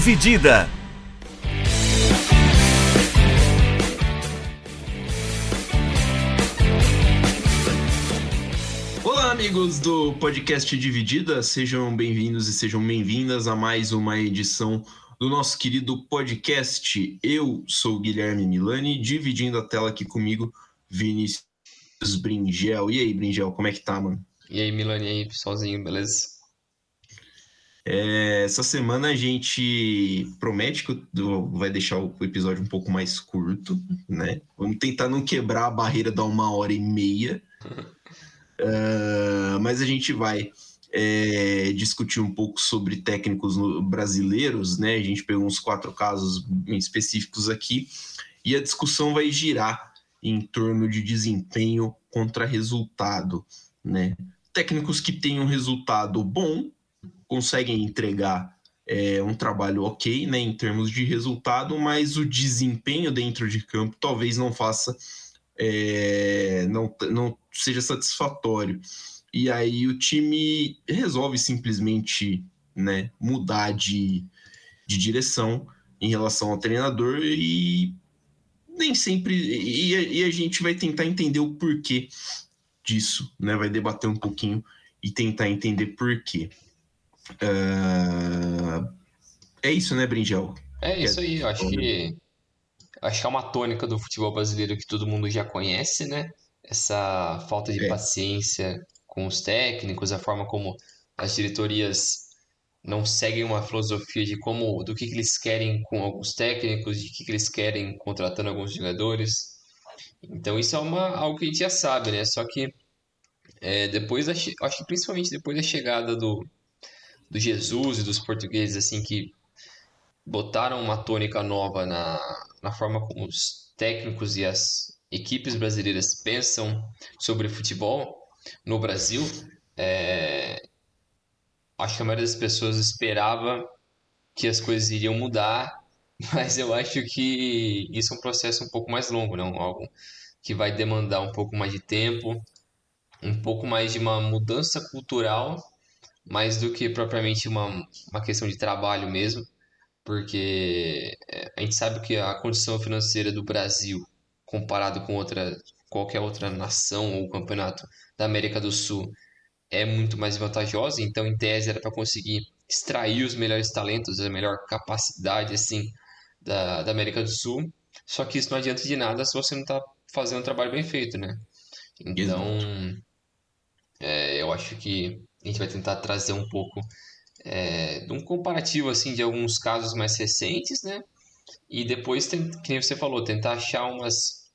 Dividida. Olá, amigos do podcast Dividida, sejam bem-vindos e sejam bem-vindas a mais uma edição do nosso querido podcast. Eu sou o Guilherme Milani, dividindo a tela aqui comigo, Vinícius Bringel. E aí, Bringel, como é que tá, mano? E aí, Milani, e aí, pessoalzinho, beleza? É, essa semana a gente promete que vai deixar o episódio um pouco mais curto, né? Vamos tentar não quebrar a barreira da uma hora e meia. uh, mas a gente vai é, discutir um pouco sobre técnicos brasileiros, né? A gente pegou uns quatro casos específicos aqui e a discussão vai girar em torno de desempenho contra resultado, né? Técnicos que têm um resultado bom conseguem entregar é, um trabalho ok, né, em termos de resultado, mas o desempenho dentro de campo talvez não faça, é, não, não seja satisfatório. E aí o time resolve simplesmente né, mudar de, de direção em relação ao treinador e nem sempre. E, e, a gente vai tentar entender o porquê disso, né? Vai debater um pouquinho e tentar entender por quê. Uh, é isso, né, Brinjel? É isso aí, eu acho que acho que é uma tônica do futebol brasileiro que todo mundo já conhece, né? Essa falta de é. paciência com os técnicos, a forma como as diretorias não seguem uma filosofia de como do que, que eles querem com alguns técnicos, de que, que eles querem contratando alguns jogadores. Então isso é uma, algo que a gente já sabe, né? Só que é, depois, da, acho que principalmente depois da chegada do, do Jesus e dos portugueses, assim, que botaram uma tônica nova na, na forma como os técnicos e as equipes brasileiras pensam sobre futebol no Brasil, é, acho que a maioria das pessoas esperava que as coisas iriam mudar, mas eu acho que isso é um processo um pouco mais longo, não? Algo que vai demandar um pouco mais de tempo, um pouco mais de uma mudança cultural mais do que propriamente uma, uma questão de trabalho mesmo, porque é, a gente sabe que a condição financeira do Brasil, comparado com outra, qualquer outra nação ou campeonato da América do Sul, é muito mais vantajosa, então em tese era para conseguir extrair os melhores talentos, a melhor capacidade assim da, da América do Sul. Só que isso não adianta de nada se você não está fazendo um trabalho bem feito, né? Então, é, eu acho que a gente vai tentar trazer um pouco é, de um comparativo assim de alguns casos mais recentes, né? E depois, que você falou, tentar achar umas,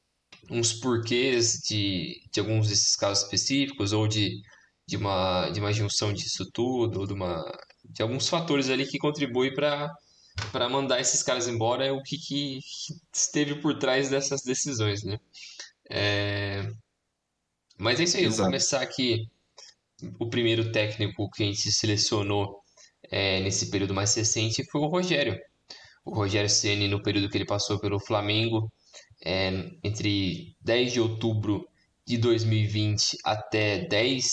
uns porquês de, de alguns desses casos específicos ou de, de, uma, de uma junção disso tudo, ou de, uma, de alguns fatores ali que contribuem para para mandar esses caras embora é o que, que esteve por trás dessas decisões, né? É... Mas é isso aí, Exato. vou começar aqui o primeiro técnico que a gente selecionou é, nesse período mais recente foi o Rogério. O Rogério Ceni no período que ele passou pelo Flamengo, é, entre 10 de outubro de 2020 até 10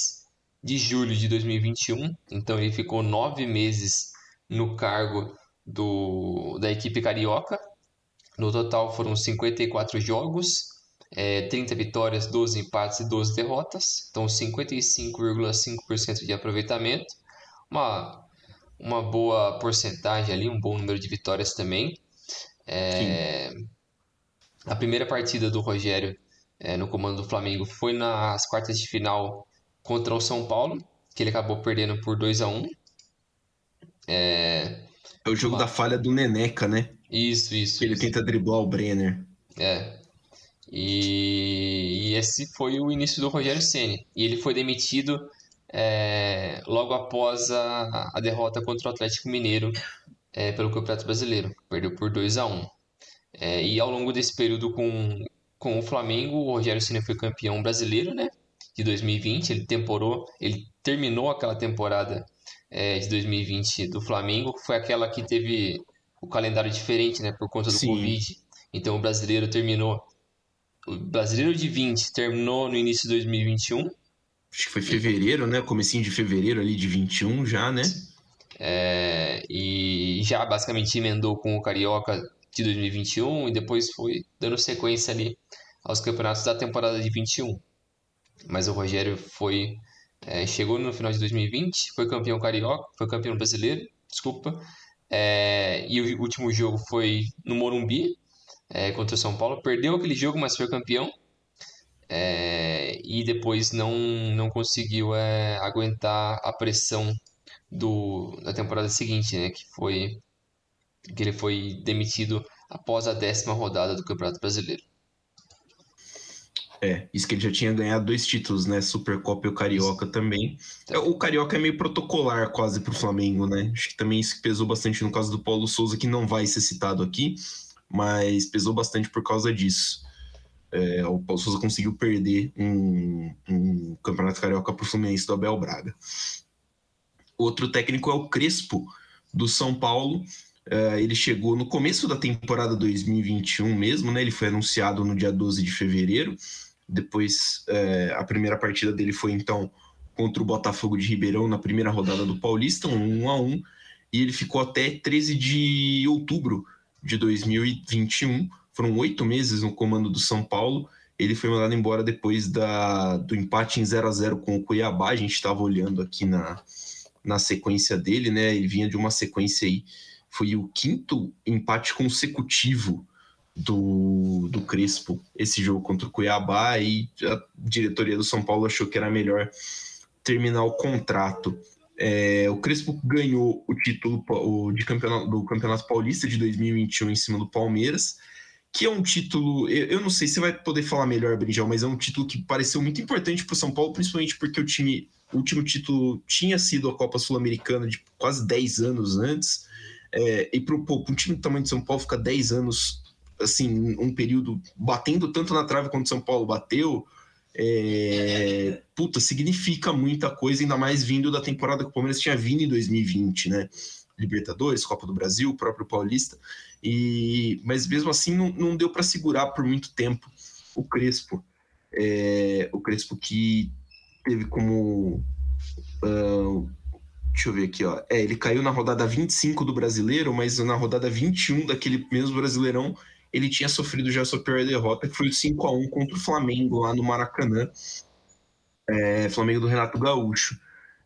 de julho de 2021. Então ele ficou nove meses no cargo do, da equipe carioca. No total foram 54 jogos, é, 30 vitórias, 12 empates e 12 derrotas, então 55,5% de aproveitamento, uma, uma boa porcentagem ali, um bom número de vitórias também. É, a primeira partida do Rogério é, no comando do Flamengo foi nas quartas de final contra o São Paulo, que ele acabou perdendo por 2 a 1 É, é o jogo uma... da falha do Neneca, né? Isso, isso. Ele isso. tenta driblar o Brenner. É, e, e esse foi o início do Rogério Ceni. E ele foi demitido é, logo após a, a derrota contra o Atlético Mineiro é, pelo Campeonato Brasileiro. Perdeu por 2 a 1 é, E ao longo desse período com, com o Flamengo, o Rogério Ceni foi campeão brasileiro, né? De 2020. Ele temporou, ele terminou aquela temporada é, de 2020 do Flamengo, que foi aquela que teve o calendário diferente, né? Por conta do Sim. Covid. Então o brasileiro terminou o Brasileiro de 20 terminou no início de 2021. Acho que foi fevereiro, né? Comecinho de fevereiro ali de 21 já, né? É, e já basicamente emendou com o Carioca de 2021 e depois foi dando sequência ali aos campeonatos da temporada de 21. Mas o Rogério foi é, chegou no final de 2020, foi campeão carioca, foi campeão brasileiro, desculpa. É, e o último jogo foi no Morumbi é, contra o São Paulo. Perdeu aquele jogo, mas foi campeão. É, e depois não, não conseguiu é, aguentar a pressão do, da temporada seguinte, né? Que foi que ele foi demitido após a décima rodada do Campeonato Brasileiro. É, isso que ele já tinha ganhado dois títulos, né? Supercopa e o Carioca também. É, o Carioca é meio protocolar quase pro Flamengo, né? Acho que também isso pesou bastante no caso do Paulo Souza, que não vai ser citado aqui, mas pesou bastante por causa disso. É, o Paulo Souza conseguiu perder um, um Campeonato Carioca pro Fluminense do Abel Braga. Outro técnico é o Crespo, do São Paulo. É, ele chegou no começo da temporada 2021 mesmo, né? Ele foi anunciado no dia 12 de fevereiro. Depois, é, a primeira partida dele foi então contra o Botafogo de Ribeirão na primeira rodada do Paulista, um 1 a 1 e ele ficou até 13 de outubro de 2021. Foram oito meses no comando do São Paulo. Ele foi mandado embora depois da, do empate em 0 a 0 com o Cuiabá. A gente estava olhando aqui na, na sequência dele, né? Ele vinha de uma sequência aí. Foi o quinto empate consecutivo do, do Crespo esse jogo contra o Cuiabá e a diretoria do São Paulo achou que era melhor terminar o contrato. É, o Crespo ganhou o título o, de campeonato, do Campeonato Paulista de 2021 em cima do Palmeiras, que é um título. Eu, eu não sei se vai poder falar melhor, Brinjal, mas é um título que pareceu muito importante para o São Paulo, principalmente porque o time, o último título tinha sido a Copa Sul-Americana de quase 10 anos antes. É, e para um time do tamanho de São Paulo ficar 10 anos assim, um período batendo tanto na trave quanto São Paulo bateu, é, puta, significa muita coisa, ainda mais vindo da temporada que o Palmeiras tinha vindo em 2020, né? Libertadores, Copa do Brasil, próprio Paulista, e mas mesmo assim não, não deu para segurar por muito tempo o Crespo. É, o Crespo que teve como. Uh, deixa eu ver aqui, ó. É, ele caiu na rodada 25 do brasileiro, mas na rodada 21 daquele mesmo brasileirão ele tinha sofrido já sua pior derrota, que foi o 5 a 1 contra o Flamengo lá no Maracanã, é, Flamengo do Renato Gaúcho.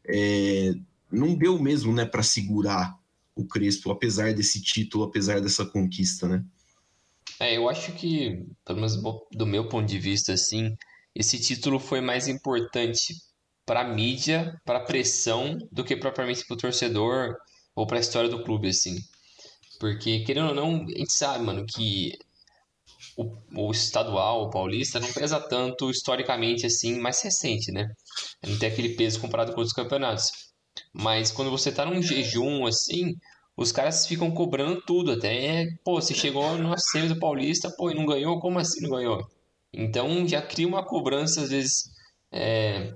É, não deu mesmo né, para segurar o Crespo, apesar desse título, apesar dessa conquista, né? É, eu acho que, pelo menos do meu ponto de vista, assim, esse título foi mais importante para a mídia, para a pressão, do que propriamente para o torcedor ou para a história do clube, assim. Porque, querendo ou não, a gente sabe, mano, que o, o estadual, o paulista, não pesa tanto historicamente assim, mais recente, né? Não tem aquele peso comparado com outros campeonatos. Mas quando você tá num jejum assim, os caras ficam cobrando tudo. Até, pô, você chegou no semi do Paulista, pô, e não ganhou? Como assim não ganhou? Então já cria uma cobrança, às vezes, é,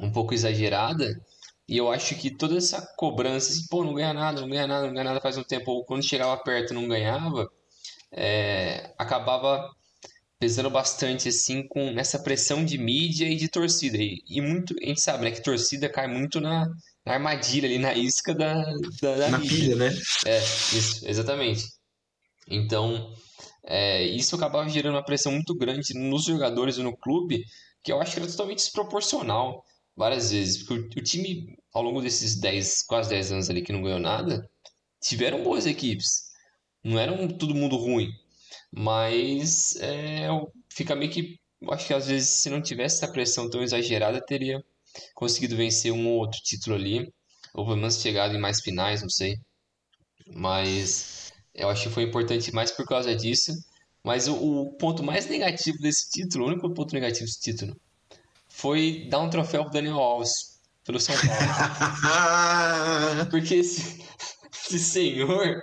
um pouco exagerada e eu acho que toda essa cobrança, assim, pô, não ganha nada, não ganha nada, não ganha nada faz um tempo, ou quando chegava perto não ganhava, é, acabava pesando bastante assim com essa pressão de mídia e de torcida. E, e, muito, a gente sabe, né, que torcida cai muito na, na armadilha ali, na isca da, da, da na mídia. pilha, né? É, isso, exatamente. Então, é, isso acabava gerando uma pressão muito grande nos jogadores e no clube, que eu acho que era totalmente desproporcional várias vezes. Porque o, time, ao longo desses 10, quase 10 anos ali que não ganhou nada, tiveram boas equipes. Não eram todo mundo ruim. Mas é, fica meio que. Acho que às vezes, se não tivesse essa pressão tão exagerada, teria conseguido vencer um ou outro título ali. Ou pelo menos chegado em mais finais, não sei. Mas eu acho que foi importante mais por causa disso. Mas o, o ponto mais negativo desse título, o único ponto negativo desse título, foi dar um troféu pro Daniel Alves pelo São Paulo. Porque esse, esse senhor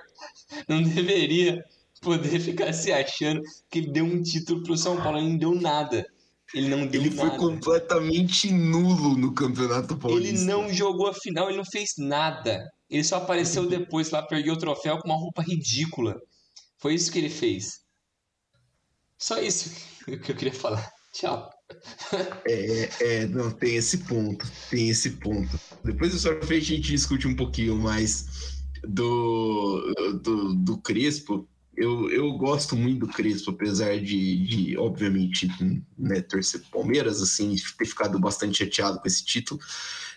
não deveria poder ficar se achando que ele deu um título pro São Paulo, ele não deu nada. Ele não deu ele nada. Ele foi completamente nulo no Campeonato Paulista. Ele não jogou a final, ele não fez nada. Ele só apareceu depois lá, perdeu o troféu com uma roupa ridícula. Foi isso que ele fez. Só isso que eu queria falar. Tchau. É, é, não, tem esse ponto, tem esse ponto. Depois do sorteio a gente discute um pouquinho mais do, do, do Crespo. Eu, eu gosto muito do Crespo, apesar de, de obviamente, né, torcer Palmeiras, assim, ter ficado bastante chateado com esse título.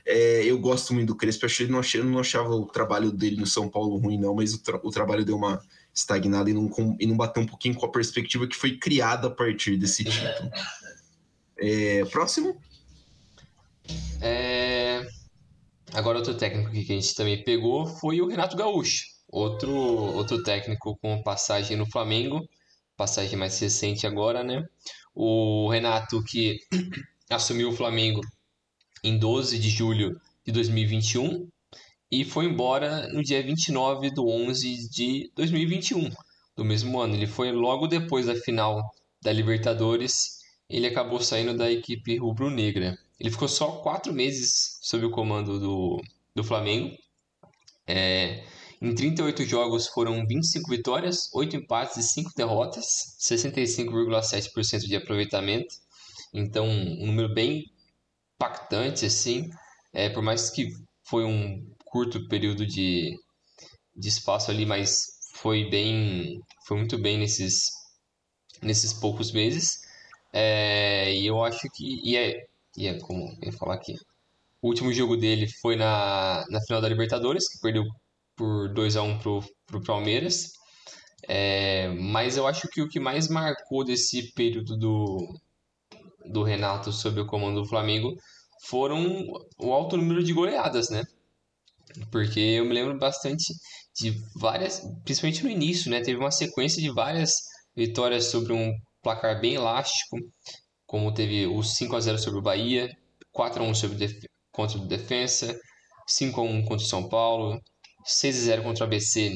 É, eu gosto muito do Crespo, achei, não achei, não achava o trabalho dele no São Paulo ruim, não, mas o, tra o trabalho deu uma estagnada e não, e não bateu um pouquinho com a perspectiva que foi criada a partir desse título. É, próximo. É... Agora outro técnico que a gente também pegou foi o Renato Gaúcho. Outro, outro técnico com passagem no Flamengo. Passagem mais recente agora, né? O Renato que assumiu o Flamengo em 12 de julho de 2021 e foi embora no dia 29 de 11 de 2021, do mesmo ano. Ele foi logo depois da final da Libertadores, ele acabou saindo da equipe rubro-negra. Ele ficou só quatro meses sob o comando do, do Flamengo. É, em 38 jogos foram 25 vitórias, 8 empates e 5 derrotas, 65,7% de aproveitamento. Então, um número bem impactante, assim. É, por mais que foi um curto período de, de espaço ali, mas foi bem, foi muito bem nesses, nesses poucos meses. É, e eu acho que, e é, e é como eu ia falar aqui, o último jogo dele foi na, na final da Libertadores, que perdeu por 2 a 1 pro, pro Palmeiras. É, mas eu acho que o que mais marcou desse período do, do Renato sob o comando do Flamengo foram o alto número de goleadas, né? Porque eu me lembro bastante de várias, principalmente no início, né? Teve uma sequência de várias vitórias sobre um placar bem elástico, como teve o 5 a 0 sobre o Bahia, 4 a 1 sobre Def contra o Defensa, 5 a 1 contra o São Paulo, 6 a 0 contra o ABC,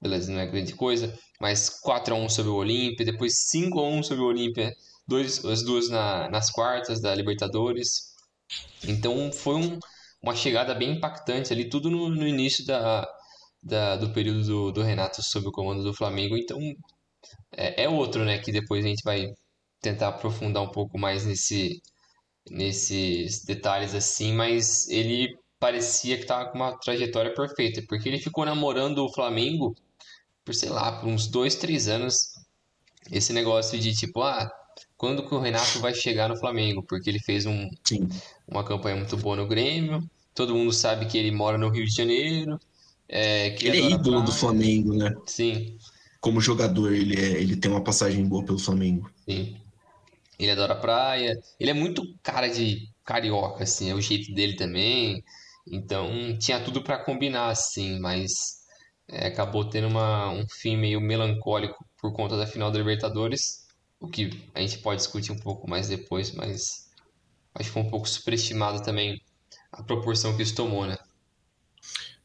beleza, não é grande coisa, mas 4 a 1 sobre o Olímpia, depois 5 a 1 sobre o Olímpia, as duas na, nas quartas da Libertadores. Então foi um, uma chegada bem impactante ali, tudo no, no início da, da, do período do, do, Renato sob o comando do Flamengo. Então é, é, outro, né? Que depois a gente vai tentar aprofundar um pouco mais nesse, nesses detalhes assim, mas ele parecia que estava com uma trajetória perfeita, porque ele ficou namorando o Flamengo por, sei lá, por uns dois, três anos. Esse negócio de tipo, ah, quando que o Renato vai chegar no Flamengo? Porque ele fez um, uma campanha muito boa no Grêmio, todo mundo sabe que ele mora no Rio de Janeiro. É, que ele é ídolo do Flamengo, né? Sim. Como jogador, ele, é, ele tem uma passagem boa pelo Flamengo. Sim. Ele adora praia. Ele é muito cara de carioca, assim, é o jeito dele também. Então, tinha tudo para combinar, assim, mas é, acabou tendo uma, um fim meio melancólico por conta da final da Libertadores, o que a gente pode discutir um pouco mais depois, mas acho que foi um pouco superestimado também a proporção que isso tomou, né?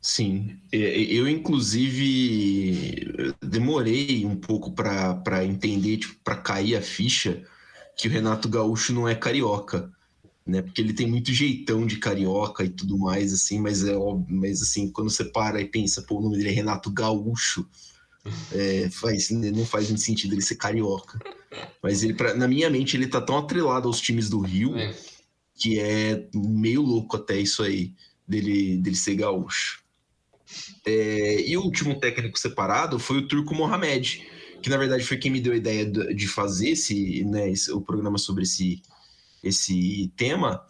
Sim, eu inclusive demorei um pouco para entender, tipo, para cair a ficha que o Renato Gaúcho não é carioca, né? Porque ele tem muito jeitão de carioca e tudo mais, assim, mas é óbvio, mas assim, quando você para e pensa, pô, o nome dele é Renato Gaúcho, é, faz, não faz muito sentido ele ser carioca. Mas ele, pra, na minha mente, ele tá tão atrelado aos times do Rio. É que é meio louco até isso aí, dele, dele ser gaúcho. É, e o último técnico separado foi o Turco Mohamed, que na verdade foi quem me deu a ideia de fazer esse, né, esse, o programa sobre esse, esse tema.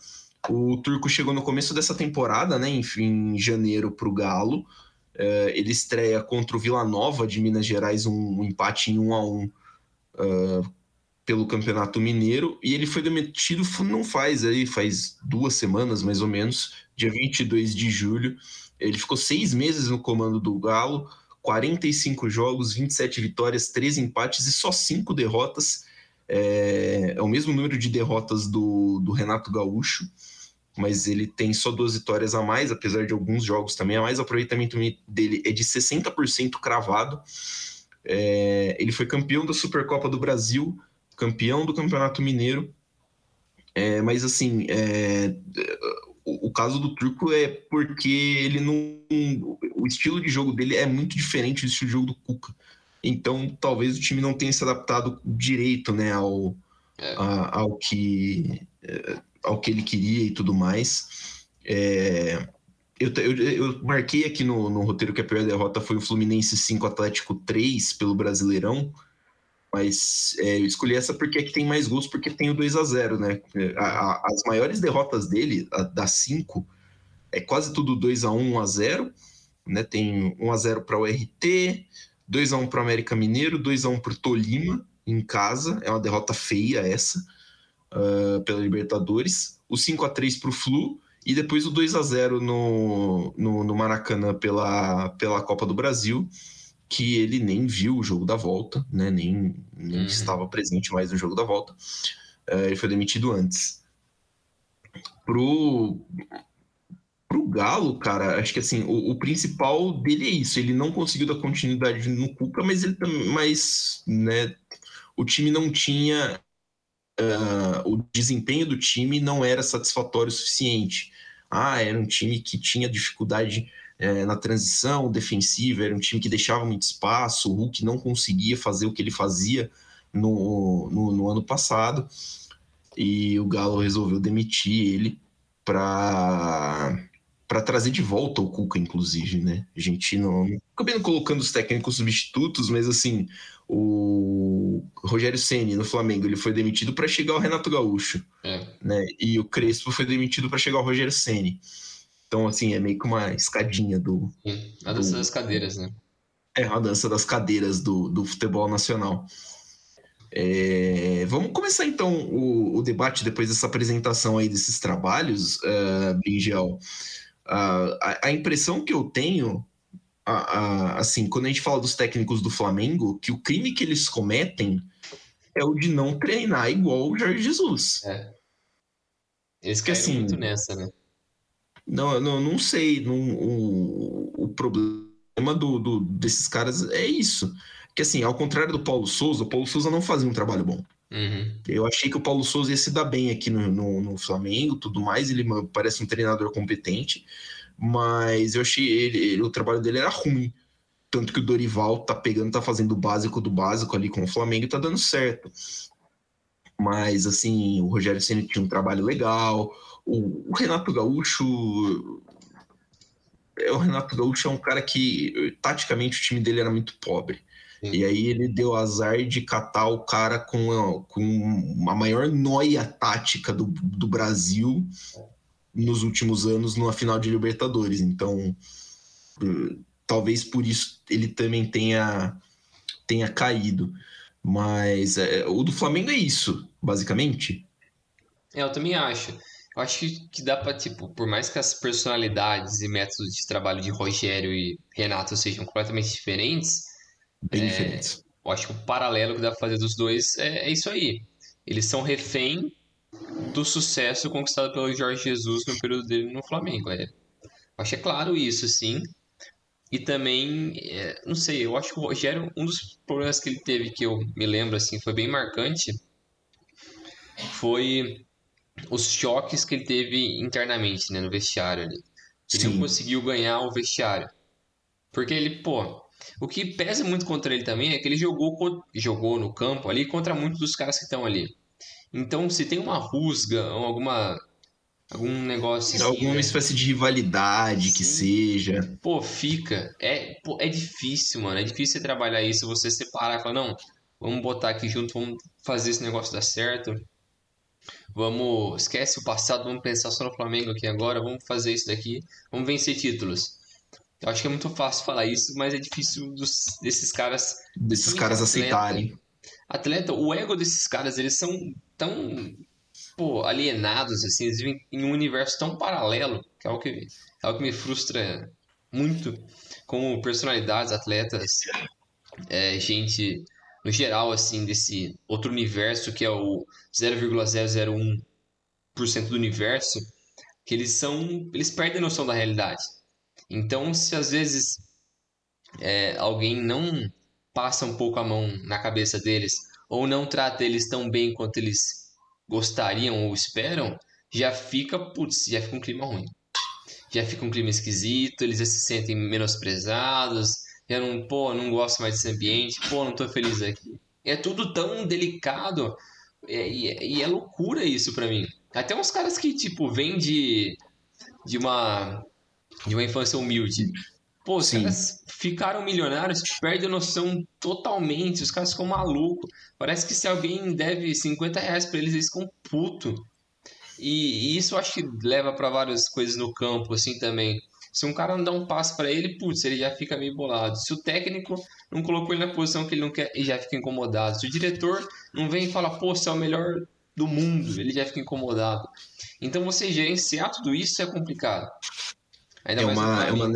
O Turco chegou no começo dessa temporada, né, em, em janeiro, para o Galo. É, ele estreia contra o Vila Nova de Minas Gerais, um, um empate em 1 a 1 uh, pelo Campeonato Mineiro e ele foi demitido não faz aí, faz duas semanas mais ou menos, dia 22 de julho. Ele ficou seis meses no comando do Galo, 45 jogos, 27 vitórias, 13 empates e só cinco derrotas. É, é o mesmo número de derrotas do, do Renato Gaúcho, mas ele tem só duas vitórias a mais, apesar de alguns jogos também a mais. O aproveitamento dele é de 60% cravado. É, ele foi campeão da Supercopa do Brasil, campeão do Campeonato Mineiro. É, mas assim, é, o, caso do Turco é porque ele não. O estilo de jogo dele é muito diferente do estilo de jogo do Cuca. Então, talvez o time não tenha se adaptado direito né, ao, é. a, ao, que, é, ao que ele queria e tudo mais. É, eu, eu, eu, marquei aqui no, no roteiro que a pior derrota foi o Fluminense 5 Atlético 3 pelo Brasileirão, mas é, eu escolhi essa porque é que tem mais gols, porque tem o 2 a 0 né? A, a, as maiores derrotas dele, a, das 5, é quase tudo 2 a 1 1 a 0 né? Tem 1 a 0 para o RT, 2 a 1 para o América Mineiro, 2 a 1 para o Tolima em casa, é uma derrota feia essa, uh, pela Libertadores. O 5 a 3 para o Flu, e depois o 2 a 0 no, no, no, Maracanã pela, pela Copa do Brasil, que ele nem viu o jogo da volta, né? nem, nem uhum. estava presente mais no jogo da volta. Uh, ele foi demitido antes. Pro, pro Galo, cara, acho que assim, o, o, principal dele é isso. Ele não conseguiu dar continuidade no Cuca, mas ele mas, né, o time não tinha uh, o desempenho do time não era satisfatório o suficiente. Ah, era um time que tinha dificuldade é, na transição defensiva, era um time que deixava muito espaço, o Hulk não conseguia fazer o que ele fazia no, no, no ano passado, e o Galo resolveu demitir ele para para trazer de volta o Cuca, inclusive, né? A gente não. Acabei não colocando os técnicos substitutos, mas assim, o Rogério Ceni no Flamengo ele foi demitido para chegar o Renato Gaúcho, é. né? E o Crespo foi demitido para chegar o Rogério Ceni. Então assim é meio que uma escadinha do a dança do, das cadeiras, né? É a dança das cadeiras do, do futebol nacional. É, vamos começar então o, o, debate depois dessa apresentação aí desses trabalhos, uh, Bringel. Uh, a, a impressão que eu tenho a, a, assim, quando a gente fala dos técnicos do Flamengo, que o crime que eles cometem é o de não treinar igual o Jorge Jesus. É. Eles querem assim, muito nessa, né? Não, não, não sei. Não, o, o problema do, do, desses caras é isso. Que assim, ao contrário do Paulo Souza, o Paulo Souza não fazia um trabalho bom. Uhum. Eu achei que o Paulo Souza ia se dar bem aqui no, no, no Flamengo, tudo mais. Ele parece um treinador competente mas eu achei ele, ele, o trabalho dele era ruim. Tanto que o Dorival tá pegando, tá fazendo o básico do básico ali com o Flamengo e tá dando certo. Mas, assim, o Rogério Senna tinha um trabalho legal. O, o Renato Gaúcho. É, o Renato Gaúcho é um cara que, taticamente, o time dele era muito pobre. Sim. E aí ele deu azar de catar o cara com a, com a maior noia tática do, do Brasil nos últimos anos numa final de Libertadores. Então, talvez por isso ele também tenha, tenha caído. Mas é, o do Flamengo é isso, basicamente. É, eu também acho. Eu acho que, dá para tipo, por mais que as personalidades e métodos de trabalho de Rogério e Renato sejam completamente diferentes, bem é, diferentes. Eu acho que o paralelo que dá pra fazer dos dois é, é isso aí. Eles são refém do sucesso conquistado pelo Jorge Jesus no período dele no Flamengo. É, acho que é claro isso, sim. E também, é, não sei, eu acho que o Rogério, um dos problemas que ele teve, que eu me lembro, assim, foi bem marcante, foi os choques que ele teve internamente, né, no vestiário ali. Ele sim. não conseguiu ganhar o vestiário. Porque ele, pô, o que pesa muito contra ele também é que ele jogou, jogou no campo ali contra muitos dos caras que estão ali. Então, se tem uma rusga ou alguma algum negócio assim, alguma né? espécie de rivalidade Sim. que seja pô fica é pô, é difícil mano é difícil trabalhar isso você separar e falar não vamos botar aqui junto vamos fazer esse negócio dar certo vamos esquece o passado vamos pensar só no Flamengo aqui agora vamos fazer isso daqui vamos vencer títulos. Eu acho que é muito fácil falar isso mas é difícil dos, desses caras desses caras atleta, aceitarem. Atleta o ego desses caras eles são tão pô, alienados, assim, eles vivem em um universo tão paralelo, que é algo que, é algo que me frustra muito, como personalidades, atletas, é, gente no geral, assim, desse outro universo que é o 0,001% do universo, que eles são, eles perdem a noção da realidade. Então, se às vezes é, alguém não passa um pouco a mão na cabeça deles ou não trata eles tão bem quanto eles gostariam ou esperam, já fica, putz, já fica um clima ruim. Já fica um clima esquisito, eles já se sentem menosprezados, já não, pô, não gosto mais desse ambiente, pô, não tô feliz aqui. É tudo tão delicado É, e, é, e é loucura isso para mim. Até uns caras que, tipo, vêm de, de, uma, de uma infância humilde. Pô, os Sim. caras ficaram milionários, perde a noção totalmente, os caras ficam malucos. Parece que se alguém deve 50 reais pra eles, eles ficam puto. E, e isso eu acho que leva para várias coisas no campo, assim, também. Se um cara não dá um passo para ele, putz, ele já fica meio bolado. Se o técnico não colocou ele na posição que ele não quer, ele já fica incomodado. Se o diretor não vem e fala, pô, você é o melhor do mundo, ele já fica incomodado. Então você gerenciar tudo isso é complicado. Ainda é uma, é uma,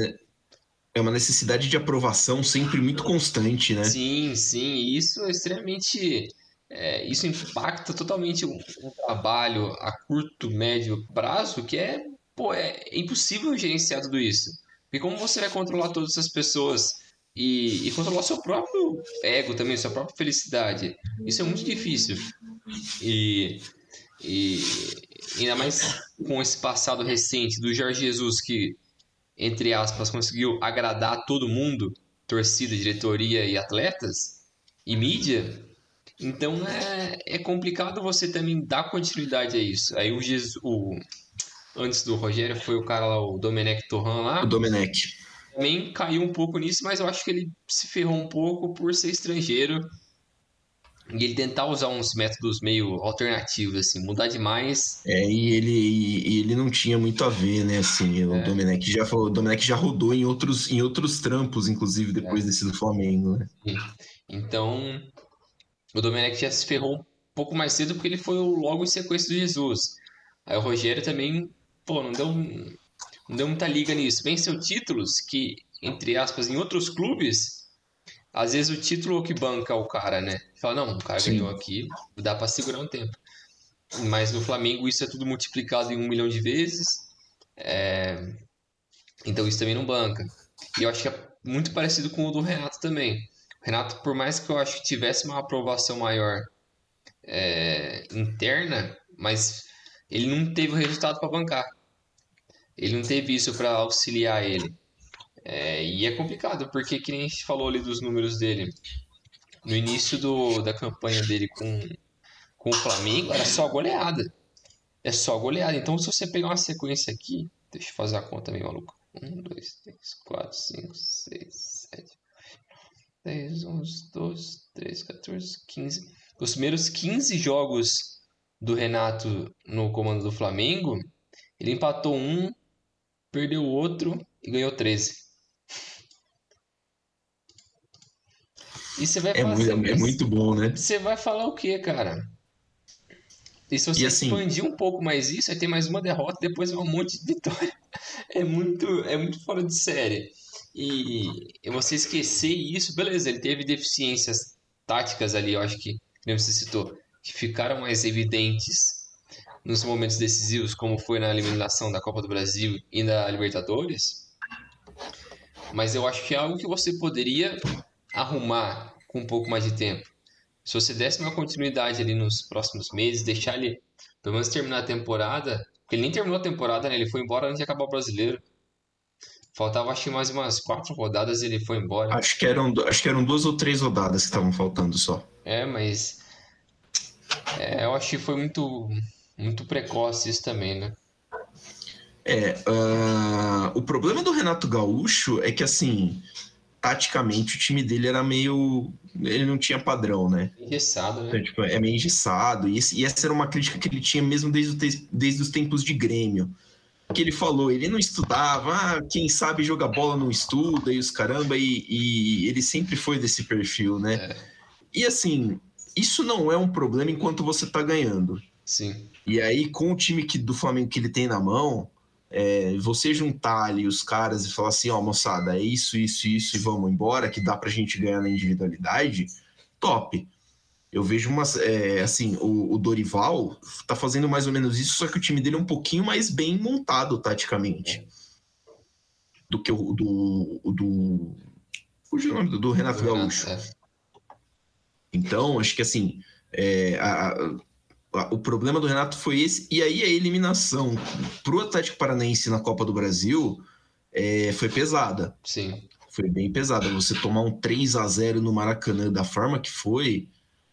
é uma necessidade de aprovação sempre muito constante, né? Sim, sim. Isso é extremamente. É, isso impacta totalmente um, um, trabalho a curto, médio prazo que é pô, é impossível gerenciar tudo isso. Porque como você vai controlar todas essas pessoas e, e controlar seu próprio ego também, sua própria felicidade? Isso é muito difícil. E, e ainda mais com esse passado recente do Jorge Jesus, que, entre aspas, conseguiu agradar todo mundo, torcida, diretoria e atletas, e mídia, então é, é complicado você também dar continuidade a isso. Aí o, Jesus, o antes do Rogério foi o cara lá, o Domenech Torran lá. O Domenech. Também caiu um pouco nisso, mas eu acho que ele se ferrou um pouco por ser estrangeiro e ele tentar usar uns métodos meio alternativos, assim, mudar demais. É, e ele, e ele não tinha muito a ver, né, assim, o é. Domenech já falou, o Domenech já rodou em outros, em outros trampos, inclusive, depois é. desse do Flamengo, né? Então, o Domenech já se ferrou um pouco mais cedo porque ele foi logo em sequência do Jesus. Aí o Rogério também pô, não deu, não deu muita liga nisso. Venceu títulos que, entre aspas, em outros clubes, às vezes o título que banca o cara, né? Fala, não, o cara Sim. ganhou aqui, dá para segurar um tempo. Mas no Flamengo isso é tudo multiplicado em um milhão de vezes. É... Então isso também não banca. E eu acho que é muito parecido com o do Renato também. O Renato, por mais que eu acho que tivesse uma aprovação maior é... interna, mas ele não teve o resultado para bancar. Ele não teve isso para auxiliar ele. É, e é complicado, porque que nem gente falou ali dos números dele. No início do, da campanha dele com, com o Flamengo, era só goleada. É só goleada. Então, se você pegar uma sequência aqui, deixa eu fazer a conta meio maluca. 1, 2, 3, 4, 5, 6, 7, 10, 11, 12, 13, 14, 15. Os primeiros 15 jogos do Renato no comando do Flamengo, ele empatou um, perdeu o outro e ganhou 13. E você vai é, falar, muito, é muito bom, né? Você vai falar o quê, cara? E se você e assim, expandir um pouco mais isso, aí tem mais uma derrota, depois um monte de vitória. É muito, é muito fora de série. E você esquecer isso, beleza, ele teve deficiências táticas ali, eu acho que, como você citou que ficaram mais evidentes nos momentos decisivos, como foi na eliminação da Copa do Brasil e da Libertadores. Mas eu acho que é algo que você poderia arrumar com um pouco mais de tempo. Se você desse uma continuidade ali nos próximos meses, deixar ele pelo menos terminar a temporada, porque ele nem terminou a temporada, né? Ele foi embora antes de acabar o brasileiro. Faltava acho que mais umas quatro rodadas e ele foi embora. Acho que eram, acho que eram duas ou três rodadas que estavam faltando só. É, mas é, eu acho que foi muito, muito precoce isso também, né? É, uh, o problema do Renato Gaúcho é que, assim, taticamente o time dele era meio. Ele não tinha padrão, né? Engessado, né? Então, tipo, é meio engessado. E, esse, e, essa era uma crítica que ele tinha mesmo desde, o, desde os tempos de Grêmio. Que ele falou, ele não estudava, ah, quem sabe jogar bola não estuda, e os caramba, e, e ele sempre foi desse perfil, né? É. E assim, isso não é um problema enquanto você está ganhando. Sim. E aí, com o time que, do Flamengo que ele tem na mão, é, você juntar ali os caras e falar assim, ó, oh, moçada, é isso, isso, isso, e vamos embora, que dá pra gente ganhar na individualidade, top. Eu vejo umas. É, assim, o, o, Dorival tá fazendo mais ou menos isso, só que o time dele é um pouquinho mais bem montado taticamente. Do que o do. do, o nome do Renato Gaúcho. É. Então, acho que assim, é, a, a, o problema do Renato foi esse, e aí a eliminação para o Atlético Paranaense na Copa do Brasil é, foi pesada. Sim. Foi bem pesada. Você tomar um 3 a 0 no Maracanã da forma que foi,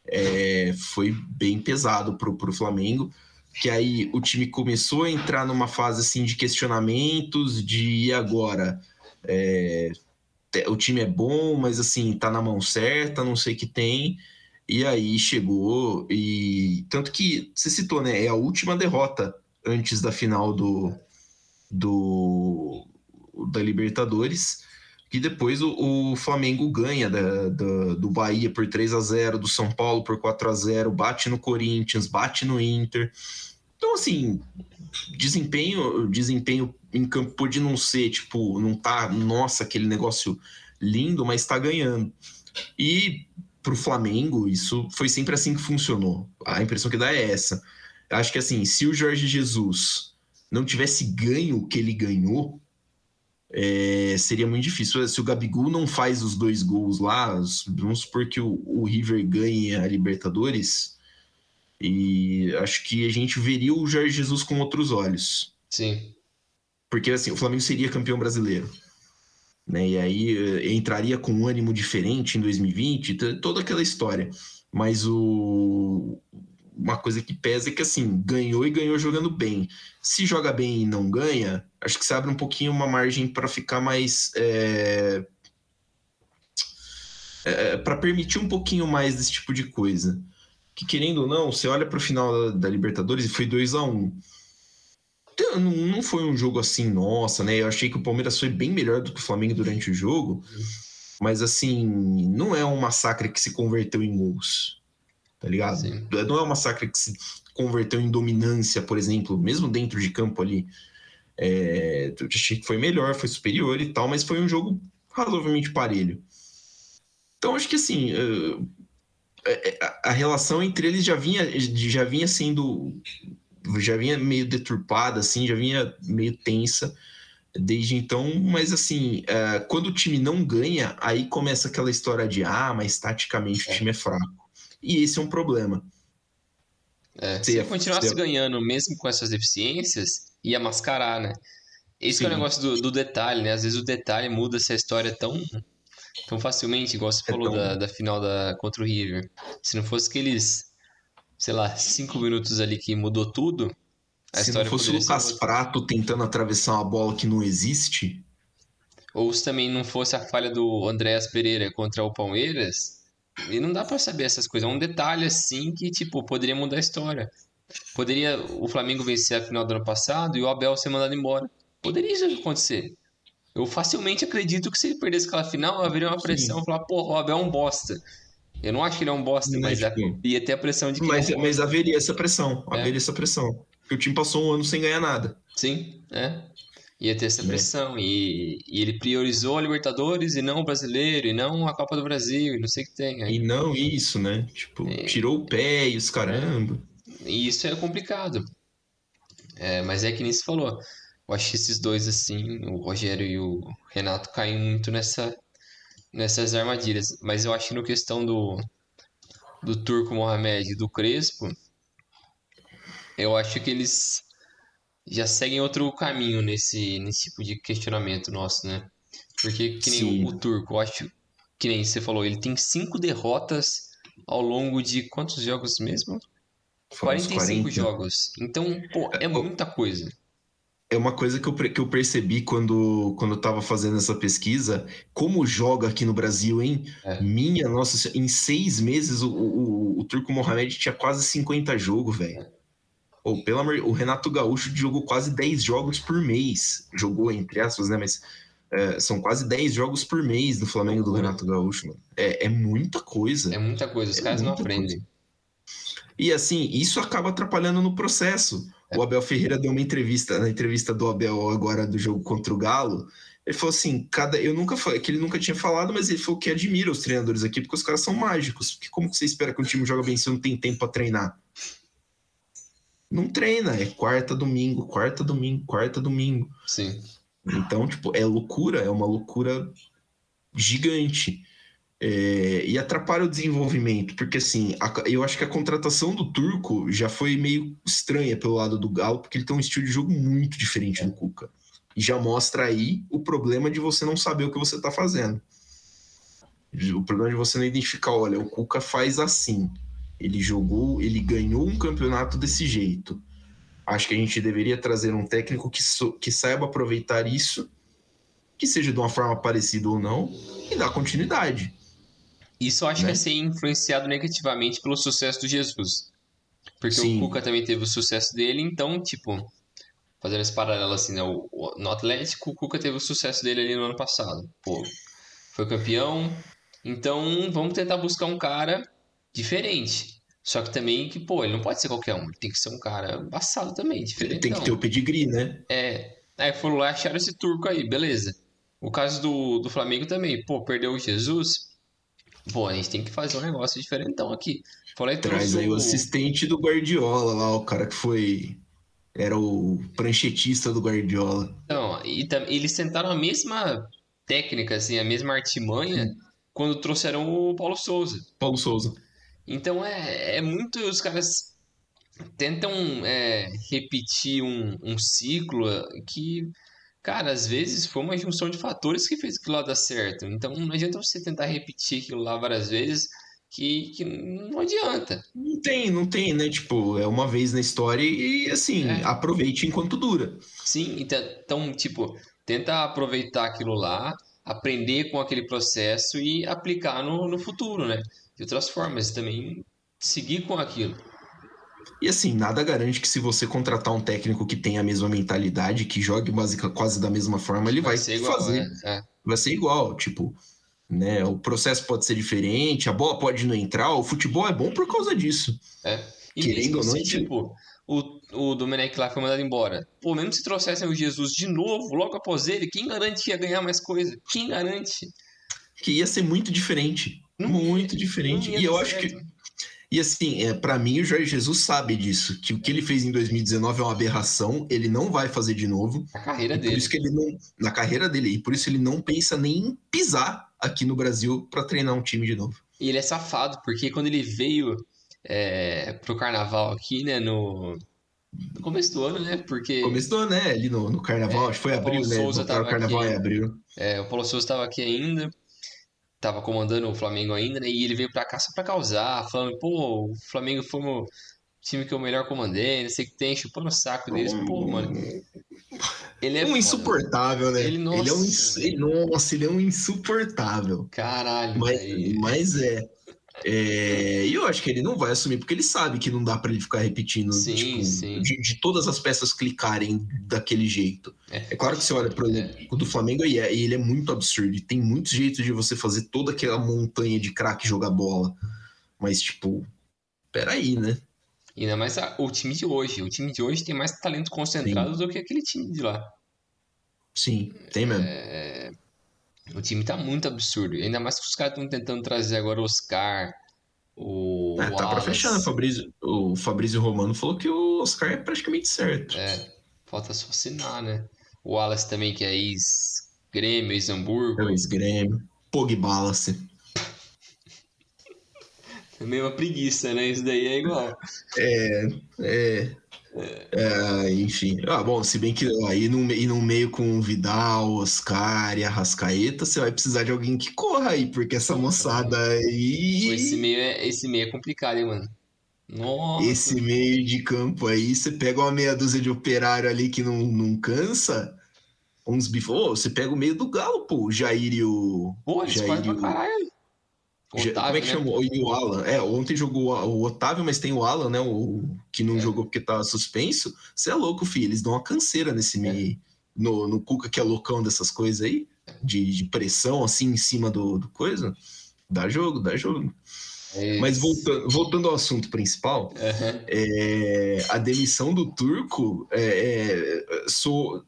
é, foi bem pesado para o Flamengo. Que aí o time começou a entrar numa fase assim de questionamentos, de e agora é, o time é bom, mas assim tá na mão certa, não sei o que tem. E aí chegou e tanto que você citou, né? É a última derrota antes da final do, do da Libertadores que depois o, o Flamengo ganha da, da, do Bahia por 3 a 0 do São Paulo por 4 a 0 bate no Corinthians, bate no Inter. Então, assim, desempenho, desempenho em campo pode não ser, tipo, não tá, nossa, aquele negócio lindo, mas está ganhando. E para o Flamengo, isso foi sempre assim que funcionou. A impressão que dá é essa. Acho que assim, se o Jorge Jesus não tivesse ganho o que ele ganhou, é, seria muito difícil. Se o Gabigol não faz os dois gols lá, vamos supor que o, o River ganhe a Libertadores, e acho que a gente veria o Jorge Jesus com outros olhos. Sim. Porque assim, o Flamengo seria campeão brasileiro. Né? E aí eh, entraria com um ânimo diferente em 2020, toda aquela história. Mas o, uma coisa que pesa é que assim, ganhou e ganhou jogando bem. Se joga bem e não ganha, acho que se abre um pouquinho uma margem para ficar mais. É... É, para permitir um pouquinho mais desse tipo de coisa. Que querendo ou não, você olha para o final da, da, Libertadores e foi 2 a 1 um. Então, não, não foi um jogo assim, nossa, né? Eu achei que o Palmeiras foi bem melhor do que o Flamengo durante o jogo, mas assim, não é um massacre que se converteu em gols tá ligado? Sim. Não é uma massacre que se converteu em dominância, por exemplo, mesmo dentro de campo ali. É, eu achei que foi melhor, foi superior e tal, mas foi um jogo razoavelmente parelho. Então acho que assim é, a relação entre eles já vinha já vinha sendo já vinha meio deturpada assim, já vinha meio tensa desde então, mas assim, é, quando o time não ganha, aí começa aquela história de ah, mas taticamente o time é fraco e esse é um problema. É, se, se continuasse ganhando mesmo com essas deficiências, ia mascarar, né? Esse é o negócio do, do, detalhe, né? Às vezes o detalhe muda essa história tão, tão facilmente, igual você é falou tão... da, da final da, contra o River. Se não fosse aqueles, sei lá, cinco minutos ali que mudou tudo, a se história não fosse o Lucas Prato tentando atravessar uma bola que não existe. Ou se também não fosse a falha do Andréas Pereira contra o Palmeiras, e não dá para saber essas coisas. É um detalhe assim que, tipo, poderia mudar a história. Poderia o Flamengo vencer a final do ano passado e o Abel ser mandado embora. Poderia isso acontecer. Eu facilmente acredito que se ele perdesse aquela final, haveria uma pressão, Sim. falar, pô, o Abel é um bosta. Eu não acho que ele é um bosta, mas, mas tipo, ia ter a pressão de que. Mas, é um mas haveria essa pressão. É. Haveria essa pressão. Porque o time passou um ano sem ganhar nada. Sim, é ia ter essa né? pressão. É. E, e, ele priorizou a Libertadores e não o brasileiro, e não a Copa do Brasil, e não sei o que tem. Aí. E não isso, né? Tipo, é. tirou o pé e os caramba. E isso é complicado. É, mas é que nem se falou. Eu acho que esses dois, assim, o Rogério e o Renato, caem muito nessa, nessas armadilhas. Mas eu acho que no questão do, do Turco Mohamed e do Crespo, eu acho que eles já seguem outro caminho nesse, nesse tipo de questionamento nosso, né? Porque que nem o, o, Turco, eu acho que nem você falou, ele tem cinco derrotas ao longo de quantos jogos mesmo? 45 40. jogos. Então, pô, é, é muita coisa. É uma coisa que eu, que eu percebi quando, quando eu tava fazendo essa pesquisa. Como joga aqui no Brasil, hein? É. Minha, nossa, em seis meses o, o, o Turco Mohamed tinha quase 50 jogos, velho. É ou pelo amor, o Renato Gaúcho jogou quase 10 jogos por mês. Jogou, entre aspas, né? Mas é, são quase 10 jogos por mês do Flamengo do Renato Gaúcho. É, é, muita coisa. É muita coisa, os é caras não aprendem. Coisa. E assim, isso acaba atrapalhando no processo. O Abel Ferreira deu uma entrevista, na entrevista do Abel agora do jogo contra o Galo. Ele falou assim: cada. Eu nunca falei, que ele nunca tinha falado, mas ele falou que admira os treinadores aqui, porque os caras são mágicos. Porque como que você espera que um time joga bem se não tem tempo para treinar? não treina, é quarta, domingo, quarta, domingo, quarta, domingo. Sim. Então, tipo, é loucura, é uma loucura gigante. É, e atrapalha o desenvolvimento, porque assim, a, eu acho que a contratação do Turco já foi meio estranha pelo lado do Galo, porque ele tem um estilo de jogo muito diferente do Cuca. E já mostra aí o problema de você não saber o que você está fazendo. O problema de você não identificar, olha, o Cuca faz assim. Ele jogou, ele ganhou um campeonato desse jeito. Acho que a gente deveria trazer um técnico que, so, que saiba aproveitar isso, que seja de uma forma parecida ou não, e dar continuidade. Isso eu acho né? que vai ser influenciado negativamente pelo sucesso do Jesus. Porque Sim. o Cuca também teve o sucesso dele, então, tipo, fazendo esse paralelo assim, né? O, o, no Atlético, o Cuca teve o sucesso dele ali no ano passado. Pô, foi campeão. Então, vamos tentar buscar um cara diferente. Só que também que, pô, ele não pode ser qualquer um. Ele tem que ser um cara embaçado também, diferente. Tem que ter o pedigree, né? É. Aí foram lá e acharam esse turco aí, beleza. O caso do, do Flamengo também, pô, perdeu o Jesus. Pô, a gente tem que fazer um negócio diferentão aqui. Traz aí o assistente do Guardiola lá, o cara que foi era o pranchetista do Guardiola. Não, e eles tentaram a mesma técnica, assim, a mesma artimanha quando trouxeram o Paulo Souza. Paulo Souza. Então é, é muito. Os caras tentam é, repetir um, um ciclo que, cara, às vezes foi uma junção de fatores que fez aquilo lá dar certo. Então não adianta você tentar repetir aquilo lá várias vezes que, que não adianta. Não tem, não tem, né? Tipo, é uma vez na história e assim, é. aproveite enquanto dura. Sim, então, então, tipo, tenta aproveitar aquilo lá, aprender com aquele processo e aplicar no, no futuro, né? De outras formas, também seguir com aquilo. E assim, nada garante que se você contratar um técnico que tenha a mesma mentalidade, que jogue básica quase da mesma forma, ele vai, vai igual, fazer. Né? É. Vai ser igual, tipo, né? O processo pode ser diferente, a bola pode não entrar, o futebol é bom por causa disso. É. E Querendo ou não, assim, tipo, o, o Domenech lá foi mandado embora. Pô, mesmo se trouxessem o Jesus de novo, logo após ele, quem garante que ia ganhar mais coisa? Quem garante? Que ia ser muito diferente. Não muito diferente. E eu acho certo. que. E assim, é, para mim, o Jorge Jesus sabe disso, que o que ele fez em 2019 é uma aberração, ele não vai fazer de novo. Na carreira dele. Por isso que ele não. Na carreira dele. E por isso ele não pensa nem em pisar aqui no Brasil para treinar um time de novo. E ele é safado, porque quando ele veio é, pro carnaval aqui, né, no, no começo do ano, né? Porque. Começo do ano, né? Ali no, no carnaval, é, acho que foi abril, né? Souza tava o carnaval aqui, é abril. É, o Paulo Souza estava aqui ainda, tava comandando o Flamengo ainda, né? E ele veio pra cá só pra causar, falando, pô, o Flamengo foi o time que eu melhor comandei, não sei o que tem, chupando o saco deles, pô, mano. Ele é um insuportável, né? Ele, nossa, ele é um nossa, ele é um insuportável. Caralho. Mas, mas é. É, e eu acho que ele não vai assumir, porque ele sabe que não dá para ele ficar repetindo sim, tipo, sim. De, de, todas as peças clicarem daquele jeito. É, é claro que você olha para é. o do Flamengo e, é, e ele é muito absurdo. E tem muitos jeitos de você fazer toda aquela montanha de craque jogar bola. Mas, tipo, peraí, né? E ainda mais a, o time de hoje. O time de hoje tem mais talento concentrado Sim. do que aquele time de lá. Sim, tem mesmo. É... O time tá muito absurdo. Ainda mais que os caras estão tentando trazer agora o Oscar, o. É, tá pra fechar, né? Fabrício, o Fabrício Romano falou que o Oscar é praticamente certo. É, falta só assinar, né? O Wallace também, que é ex-Grêmio, ex-Hamburgo. É ex-Grêmio. Pogballace. É meio uma preguiça, né? Isso daí é igual. É, é. É, enfim. Ah, bom, se bem que aí no, e no meio com o Vidal, Oscar e a Rascaeta, você vai precisar de alguém que corra aí, porque essa moçada aí. Esse meio é, esse meio é complicado, hein, mano? Nossa. Esse meio de campo aí, você pega uma meia dúzia de operário ali que não, não cansa. Uns bifos. Oh, você pega o meio do Galo, pô. O Jair e o. Pô, eles Jair e o... caralho. Otávio, Como é que né? chamou? E o Alan. É, ontem jogou o Otávio, mas tem o Alan, né? O que não é. jogou porque tá suspenso. Você é louco, filho. Eles dão uma canseira nesse é. meio. No, no Cuca, que é loucão dessas coisas aí, de, de pressão assim em cima do, do coisa. Dá jogo, dá jogo. É mas voltando, voltando ao assunto principal, uhum. é, a demissão do Turco é, é, soou,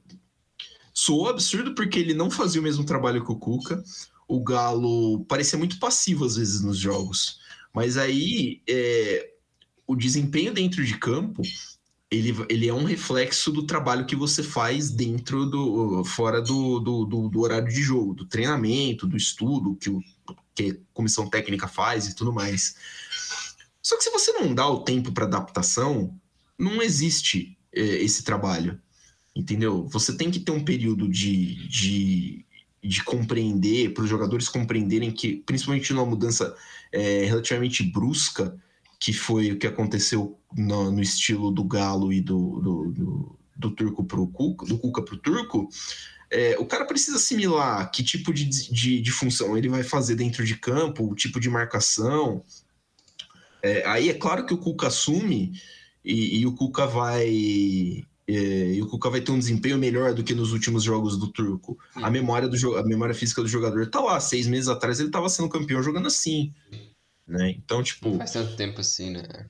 soou absurdo porque ele não fazia o mesmo trabalho que o Cuca o Galo parecia muito passivo às vezes nos jogos. Mas aí é, o desempenho dentro de campo ele, ele é um reflexo do trabalho que você faz dentro do fora do, do, do, do horário de jogo, do treinamento, do estudo que, o, que a comissão técnica faz e tudo mais. Só que se você não dá o tempo para adaptação, não existe é, esse trabalho. Entendeu? Você tem que ter um período de, de de compreender, para os jogadores compreenderem que, principalmente numa mudança é, relativamente brusca, que foi o que aconteceu no, no estilo do Galo e do, do, do, do Turco Cuca, do Cuca pro Turco, é, o cara precisa assimilar que tipo de, de, de, função ele vai fazer dentro de campo, o tipo de marcação. É, aí é claro que o Cuca assume e, e o Cuca vai. É, e o Cuca vai ter um desempenho melhor do que nos últimos jogos do Turco. A memória, do, a memória física do jogador tá lá. Seis meses atrás ele estava sendo campeão jogando assim. Né? Então, tipo. Não faz tanto tempo assim, né?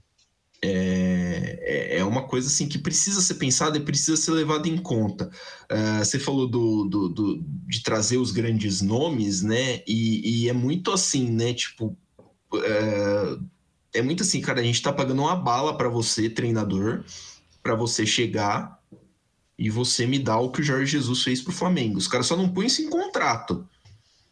É, é, é uma coisa assim que precisa ser pensada e precisa ser levada em conta. Uh, você falou do, do, do, de trazer os grandes nomes, né? E, e é muito assim, né? Tipo, uh, é muito assim, cara. A gente tá pagando uma bala para você, treinador, para você chegar e você me dar o que o Jorge Jesus fez pro Flamengo. Os caras só não põem isso em contrato,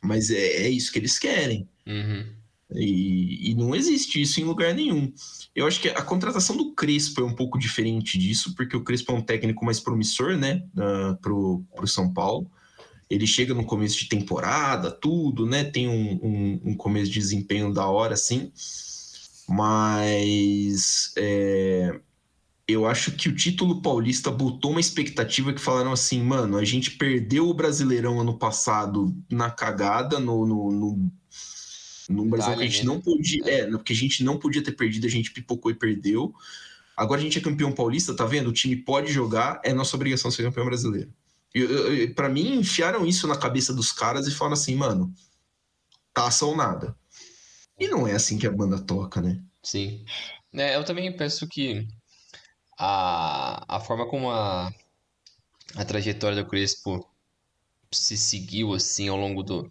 mas é, é isso que eles querem. Uhum. E, e, não existe isso em lugar nenhum. Eu acho que a contratação do Crespo é um pouco diferente disso, porque o Crespo é um técnico mais promissor, né, uh, pro, pro São Paulo. Ele chega no começo de temporada, tudo, né, tem um, um, um começo de desempenho da hora, assim, mas é, eu acho que o título paulista botou uma expectativa que falaram assim, mano, a gente perdeu o Brasileirão ano passado na cagada, no, no, no Brasil que a gente não podia. É, porque a gente não podia ter perdido, a gente pipocou e perdeu. Agora a gente é campeão paulista, tá vendo? O time pode jogar, é nossa obrigação ser campeão brasileiro. Para mim, enfiaram isso na cabeça dos caras e falaram assim, mano, taça ou nada. E não é assim que a banda toca, né? Sim. É, eu também penso que a, a forma como a, a trajetória do Crespo se seguiu assim ao longo do,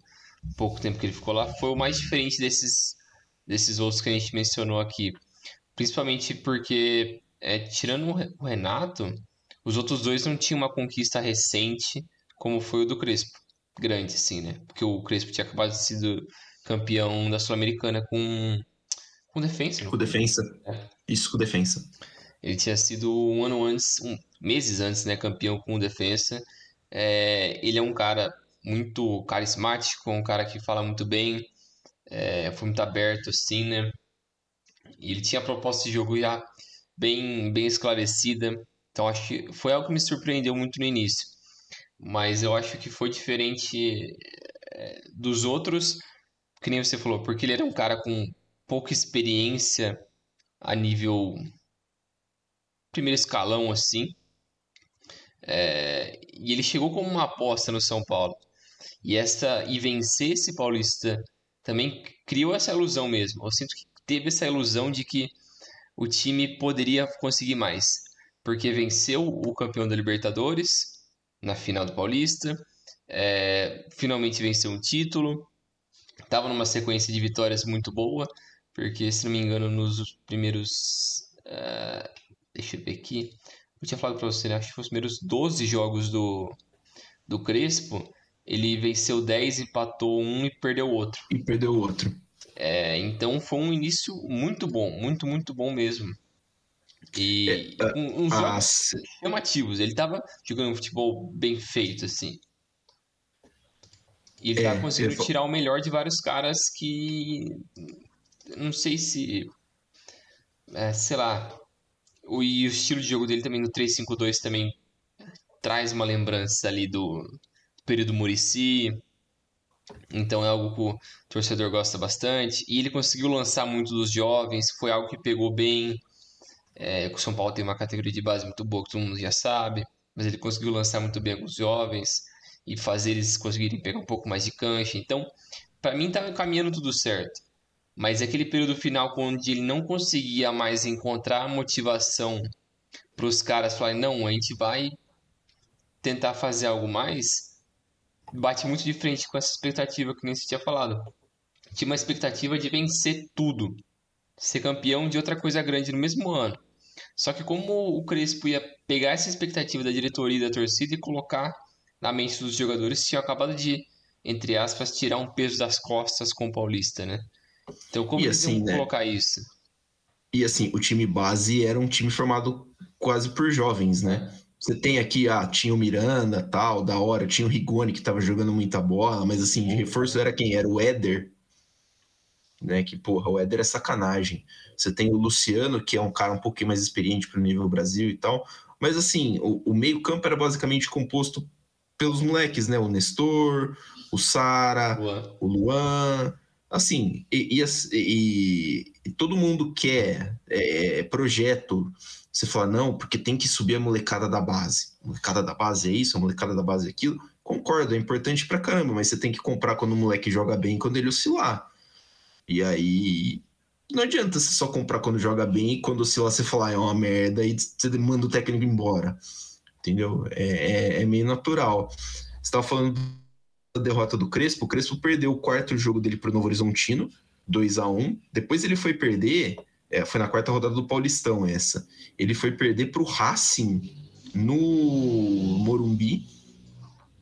pouco tempo que ele ficou lá, foi o mais diferente desses, desses outros que a gente mencionou aqui. Principalmente porque, é, tirando o Renato, os outros dois não tinham uma conquista recente como foi o do Crespo. Grande, sim, né? Porque o Crespo tinha acabado de ser campeão da Sul-Americana com, com defensa. Com defensa. É. Isso, com defensa. Ele tinha sido um ano antes, um, meses antes, né? Campeão com defensa. É, ele é um cara muito carismático, um cara que fala muito bem, é, foi muito aberto assim, né? E ele tinha a proposta de jogo já bem, bem esclarecida, então acho que foi algo que me surpreendeu muito no início. Mas eu acho que foi diferente é, dos outros, que nem você falou, porque ele era um cara com pouca experiência a nível primeiro escalão assim. É, e ele chegou como uma aposta no São Paulo. E essa e vencer esse Paulista também criou essa ilusão mesmo. Eu sinto que teve essa ilusão de que o time poderia conseguir mais, porque venceu o campeão da Libertadores na final do Paulista, é, finalmente venceu um título, estava numa sequência de vitórias muito boa, porque se não me engano nos primeiros, uh, deixa eu ver aqui, eu tinha falado para você, né? acho que foi os primeiros 12 jogos do, do Crespo, ele venceu 10, empatou um e perdeu outro. E perdeu outro. É, então foi um início muito bom, muito, muito bom mesmo. E é, um, uns ah, jogos chamativos. Ele tava jogando um futebol bem feito, assim. E ele é, conseguindo tirar o melhor de vários caras que. Não sei se. É, sei lá. O, e o estilo de jogo dele também no 3-5-2 também traz uma lembrança ali do, período Murici. Então é algo que o torcedor gosta bastante. E ele conseguiu lançar muito dos jovens, foi algo que pegou bem. É, o São Paulo tem uma categoria de base muito boa, que todo mundo já sabe. Mas ele conseguiu lançar muito bem alguns jovens e fazer eles conseguirem pegar um pouco mais de cancha. Então, para mim, estava caminhando tudo certo. Mas aquele período final, onde ele não conseguia mais encontrar motivação para os caras falarem: não, a gente vai tentar fazer algo mais bate muito de frente com essa expectativa que nem você tinha falado. Tinha uma expectativa de vencer tudo, ser campeão de outra coisa grande no mesmo ano. Só que como o Crespo ia pegar essa expectativa da diretoria e da torcida e colocar na mente dos jogadores, tinha acabado de, entre aspas, tirar um peso das costas com o Paulista, né? Então como e assim, né? colocar isso? E assim, o time base era um time formado quase por jovens, né? Você tem aqui, ah, tinha o Miranda, tal, da hora, tinha o Rigoni que tava jogando muita bola, mas assim, de reforço era quem? Era o Éder. né? Que, porra, o Éder é sacanagem. Você tem o Luciano, que é um cara um pouquinho mais experiente para o nível Brasil e tal. Mas, assim, o, o meio-campo era basicamente composto pelos moleques, né? O Nestor, o Sara, o Luan. Assim, e, e, e, todo mundo quer é, projeto. Você fala, não, porque tem que subir a molecada da base. A molecada da base é isso, a molecada da base é aquilo. Concordo, é importante pra caramba, mas você tem que comprar quando o moleque joga bem quando ele oscilar. E aí. Não adianta você só comprar quando joga bem e quando oscilar você falar, ah, é uma merda, e você manda o técnico embora. Entendeu? É, é, é meio natural. Você estava falando derrota do Crespo. O Crespo perdeu o quarto jogo dele para o Novo Horizontino, 2 a 1 Depois ele foi perder. É, foi na quarta rodada do Paulistão essa. Ele foi perder para o Racing no Morumbi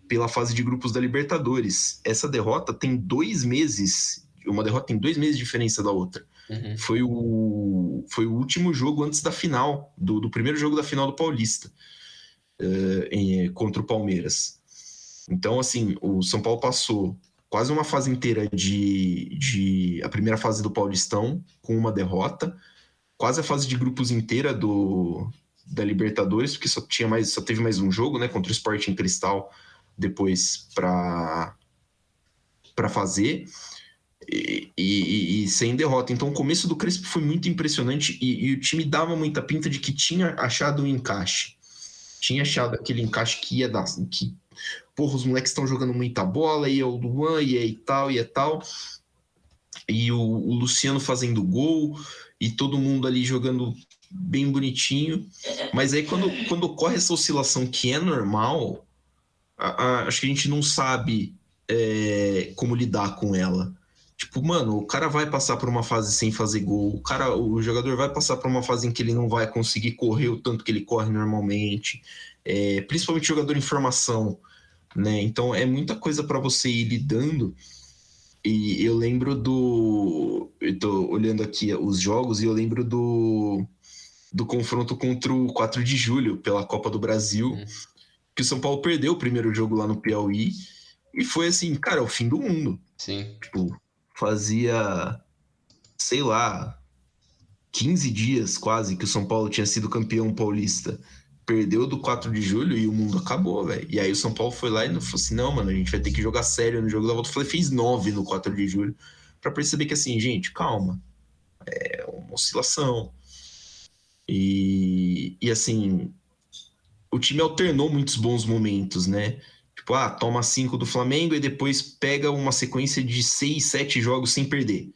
pela fase de grupos da Libertadores. Essa derrota tem dois meses, uma derrota tem dois meses de diferença da outra. Uhum. Foi, o, foi o último jogo antes da final, do, do primeiro jogo da final do Paulista, uh, em, contra o Palmeiras. Então, assim, o São Paulo passou quase uma fase inteira de, de a primeira fase do Paulistão com uma derrota, quase a fase de grupos inteira do da Libertadores, porque só tinha mais, só teve mais um jogo, né, contra o Sporting Cristal depois para para fazer. E, e, e, sem derrota. Então, o começo do Crespo foi muito impressionante e, e, o time dava muita pinta de que tinha achado um encaixe. Tinha achado aquele encaixe que ia dar, que porra, os moleques estão jogando muita bola, e é o Luan, e é e tal, e é tal. E o, o Luciano fazendo gol, e todo mundo ali jogando bem bonitinho. Mas aí quando, quando ocorre essa oscilação que é normal, a, a, acho que a gente não sabe é, como lidar com ela. Tipo, mano, o cara vai passar por uma fase sem fazer gol, o cara, o jogador vai passar por uma fase em que ele não vai conseguir correr o tanto que ele corre normalmente, é, principalmente jogador em formação né? Então é muita coisa para você ir lidando. E eu lembro do. Eu tô olhando aqui os jogos e eu lembro do, do confronto contra o 4 de julho pela Copa do Brasil, uhum. que o São Paulo perdeu o primeiro jogo lá no Piauí. E foi assim, cara, o fim do mundo. Sim. Tipo, fazia, sei lá, 15 dias quase que o São Paulo tinha sido campeão paulista perdeu do 4 de julho e o mundo acabou, velho. E aí o São Paulo foi lá e falou assim: não, mano, a gente vai ter que jogar sério no jogo da volta. Eu falei, fez 9 no 4 de julho. para perceber que assim, gente, calma. É uma oscilação. E, e assim, o time alternou muitos bons momentos, né? Tipo, ah, toma 5 do Flamengo e depois pega uma sequência de 6, 7 jogos sem perder.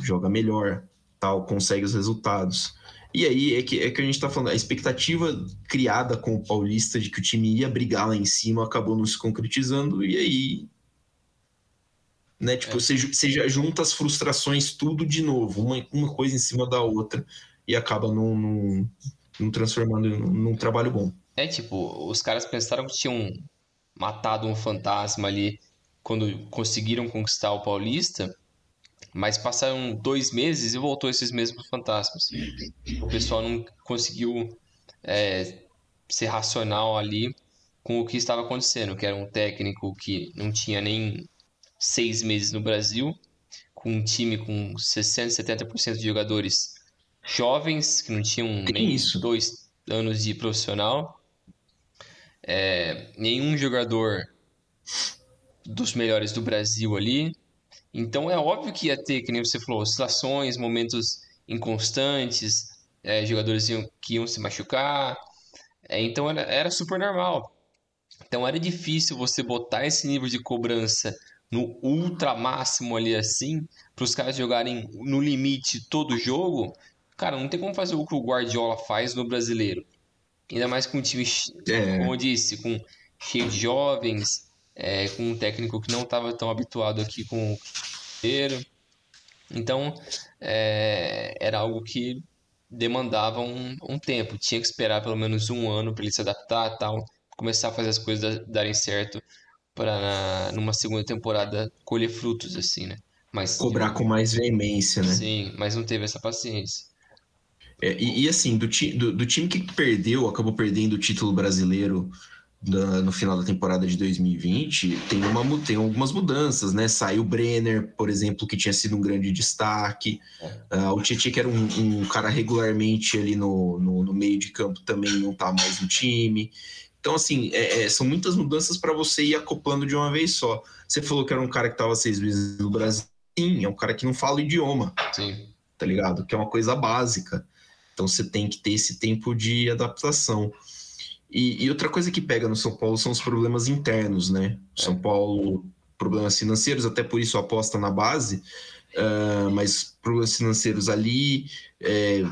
Joga melhor, tal, consegue os resultados. E aí é que, é que a gente tá falando, a expectativa criada com o Paulista de que o time ia brigar lá em cima acabou não se concretizando, e aí. Né, tipo, é. você, você já junta as frustrações tudo de novo, uma, uma coisa em cima da outra, e acaba não, não, não transformando num, num trabalho bom. É, tipo, os caras pensaram que tinham matado um fantasma ali quando conseguiram conquistar o Paulista, mas passaram dois meses e voltou esses mesmos fantasmas. O pessoal não conseguiu é, ser racional ali com o que estava acontecendo, que era um técnico que não tinha nem seis meses no Brasil, com um time com 60, 70% de jogadores jovens, que não tinham nem isso? dois anos de profissional. É, nenhum jogador dos melhores do Brasil ali. Então é óbvio que ia ter, que nem você falou, oscilações, momentos inconstantes, é, jogadores iam, que iam se machucar. É, então era, era super normal. Então era difícil você botar esse nível de cobrança no ultra máximo ali assim, para os caras jogarem no limite todo o jogo. Cara, não tem como fazer o que o Guardiola faz no brasileiro. Ainda mais com um time, é. como eu disse, com cheio de jovens, é, com um técnico que não estava tão habituado aqui com o inteiro. Então, é, era algo que demandava um, um, tempo. Tinha que esperar pelo menos um ano para ele se adaptar tal, começar a fazer as coisas darem certo para numa segunda temporada colher frutos assim, né? Mas cobrar com mais veemência, né? Sim, mas não teve essa paciência. É, e, e, assim, do, do, do, time que perdeu, acabou perdendo o título brasileiro da, no final da temporada de 2020, tem, uma, tem algumas mudanças, né? Saiu o Brenner, por exemplo, que tinha sido um grande destaque. Uh, o Tietchan, que era um, um, cara regularmente ali no, no, no, meio de campo, também não tá mais no time. Então, assim, é, é, são muitas mudanças para você ir acoplando de uma vez só. Você falou que era um cara que estava seis meses no Brasil. Sim, é um cara que não fala o idioma. Sim. Tá ligado? Que é uma coisa básica. Então, você tem que ter esse tempo de adaptação. E, e, outra coisa que pega no São Paulo são os problemas internos, né? São Paulo, problemas financeiros, até por isso aposta na base, uh, mas problemas financeiros ali. É,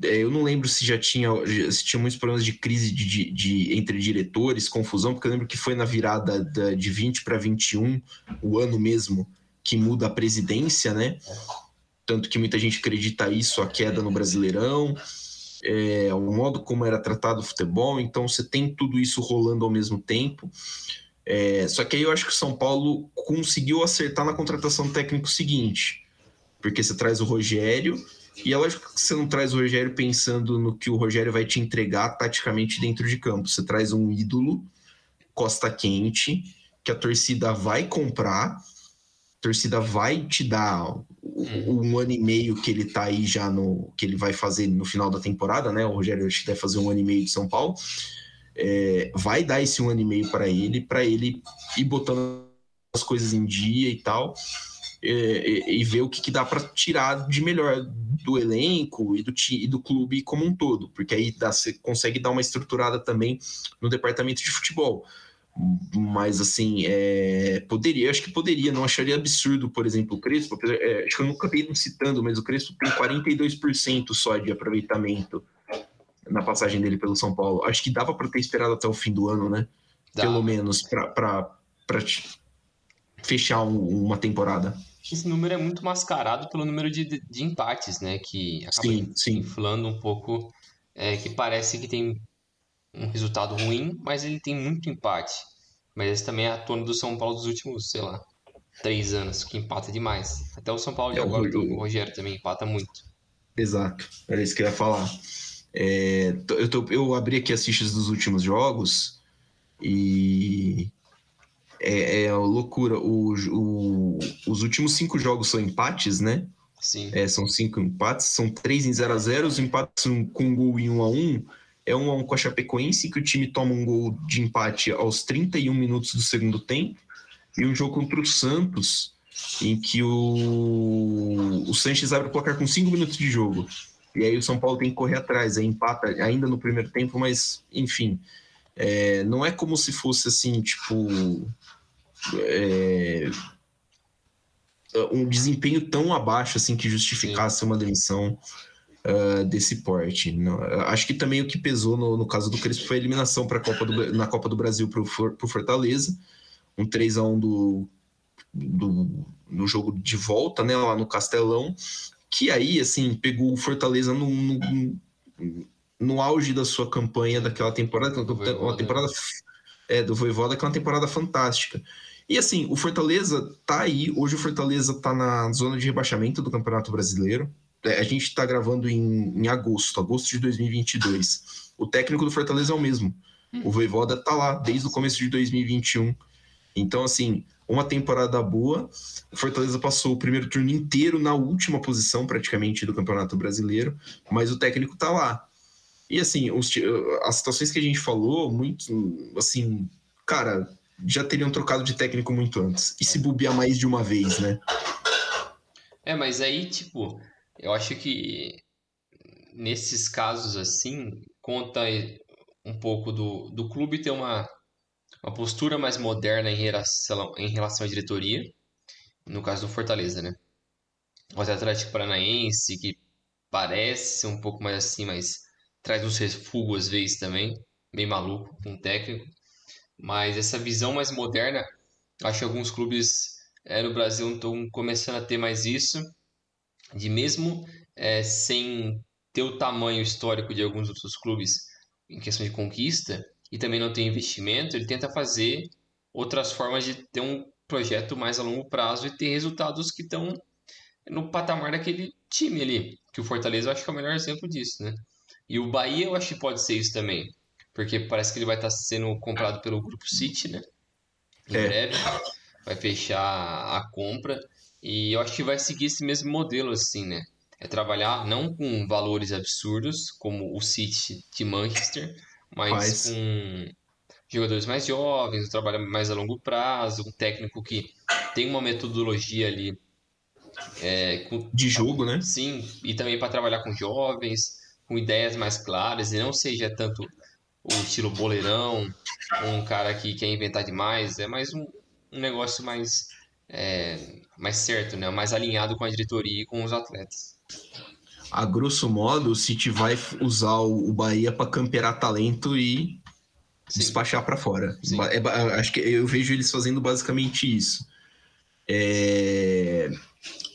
é, eu não lembro se já tinha, se tinha muitos problemas de crise de, de, de entre diretores, confusão, porque eu lembro que foi na virada da, de 20 para 21, o ano mesmo, que muda a presidência, né? Tanto que muita gente acredita isso, a queda no Brasileirão é, o modo como era tratado o futebol, então você tem tudo isso rolando ao mesmo tempo. É, só que aí eu acho que o São Paulo conseguiu acertar na contratação do técnico seguinte, porque você traz o Rogério, e é lógico que você não traz o Rogério pensando no que o Rogério vai te entregar taticamente dentro de campo. Você traz um ídolo, costa quente, que a torcida vai comprar torcida vai te dar uhum. um ano e meio que ele tá aí já no que ele vai fazer no final da temporada, né? O Rogério deve fazer um ano e meio de São Paulo. É, vai dar esse um ano e meio para ele, para ele ir botando as coisas em dia e tal, é, e, ver o que, que dá para tirar de melhor do elenco e do, e do clube como um todo, porque aí dá, você consegue dar uma estruturada também no departamento de futebol. Mas, assim, é, poderia, acho que poderia, não acharia absurdo, por exemplo, o Crespo, é, acho que eu nunca vi citando, mas o Crespo tem 42% só de aproveitamento na passagem dele pelo São Paulo. Acho que dava para ter esperado até o fim do ano, né? Dá. Pelo menos, para fechar um, uma temporada. Esse número é muito mascarado pelo número de, de empates, né? Que acaba sim, sim. inflando um pouco, é, que parece que tem um resultado ruim, mas ele tem muito empate. Mas esse também é a tona do São Paulo dos últimos, sei lá, três anos, que empata demais. Até o São Paulo de é, agora, o, o Rogério também empata muito. Exato, era isso que eu ia falar. É, eu, tô, eu abri aqui as fichas dos últimos jogos e é, é loucura. O, o, os últimos cinco jogos são empates, né? Sim. É, são cinco empates, são três em 0 a 0 os empates com um gol em 1 um a 1 um, é um com a Chapecoense, que o time toma um gol de empate aos 31 minutos do segundo tempo, e um jogo contra o Santos, em que o, o Sanches abre o placar com 5 minutos de jogo. E aí o São Paulo tem que correr atrás, aí empata ainda no primeiro tempo, mas enfim, é, não é como se fosse assim, tipo. É, um desempenho tão abaixo assim que justificasse Sim. uma demissão uh, desse porte. Não, acho que também o que pesou no, no caso do Crespo foi a eliminação para Copa do, na Copa do Brasil para o Fortaleza, um 3 a 1 do, do, no jogo de volta, né, lá no Castelão, que aí, assim, pegou o Fortaleza no, no, no auge da sua campanha daquela temporada, uma temporada é, do Voivoda, que é uma temporada fantástica. E assim, o Fortaleza tá aí, hoje o Fortaleza tá na zona de rebaixamento do Campeonato Brasileiro, é, a gente está gravando em, em agosto, agosto de 2022. O técnico do Fortaleza é o mesmo. O Voivoda está lá desde o começo de 2021. Então, assim, uma temporada boa. O Fortaleza passou o primeiro turno inteiro na última posição, praticamente, do Campeonato Brasileiro, mas o técnico está lá. E, assim, os, as situações que a gente falou, muito, assim, cara, já teriam trocado de técnico muito antes. E se bobear mais de uma vez, né? É, mas aí, tipo, eu acho que nesses casos assim, conta um pouco do, do clube ter uma, uma postura mais moderna em relação, em relação à diretoria, no caso do Fortaleza, né? O Atlético Paranaense, que parece um pouco mais assim, mas traz uns refugos às vezes também, meio maluco com um técnico. Mas essa visão mais moderna, acho que alguns clubes é, no Brasil estão começando a ter mais isso de mesmo é, sem ter o tamanho histórico de alguns outros clubes em questão de conquista e também não ter investimento, ele tenta fazer outras formas de ter um projeto mais a longo prazo e ter resultados que estão no patamar daquele time ali, que o Fortaleza eu acho que é o melhor exemplo disso, né? E o Bahia eu acho que pode ser isso também, porque parece que ele vai estar tá sendo comprado pelo Grupo City, né? Em é. breve vai fechar a compra e eu acho que vai seguir esse mesmo modelo assim, né? É trabalhar não com valores absurdos como o City de Manchester, mas com jogadores mais jovens, um trabalho mais a longo prazo, um técnico que tem uma metodologia ali é, com, de jogo, né? Sim, e também para trabalhar com jovens, com ideias mais claras e não seja tanto o estilo boleirão, um cara que quer inventar demais, é mais um, um negócio mais é, mais certo, né? Mais alinhado com a diretoria e com os atletas. A grosso modo, o City vai usar o Bahia para camperar talento e Sim. despachar para fora. É, acho que eu vejo eles fazendo basicamente isso. É...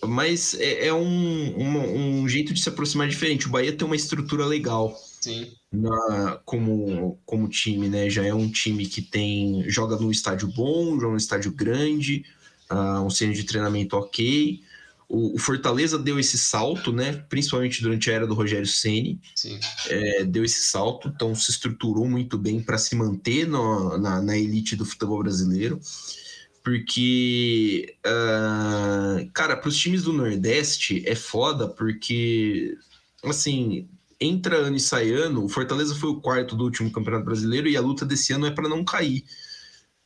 Mas é, é um, um, um, jeito de se aproximar diferente. O Bahia tem uma estrutura legal. Sim. Na, como, como time, né? Já é um time que tem joga num estádio bom, joga num estádio grande, uh, um centro de treinamento ok. O, o, Fortaleza deu esse salto, né? Principalmente durante a era do Rogério Ceni, é, deu esse salto, então se estruturou muito bem para se manter no, na, na elite do futebol brasileiro porque, uh, cara, para os times do Nordeste é foda, porque, assim, entra ano e sai ano. O Fortaleza foi o quarto do último Campeonato Brasileiro e a luta desse ano é para não cair.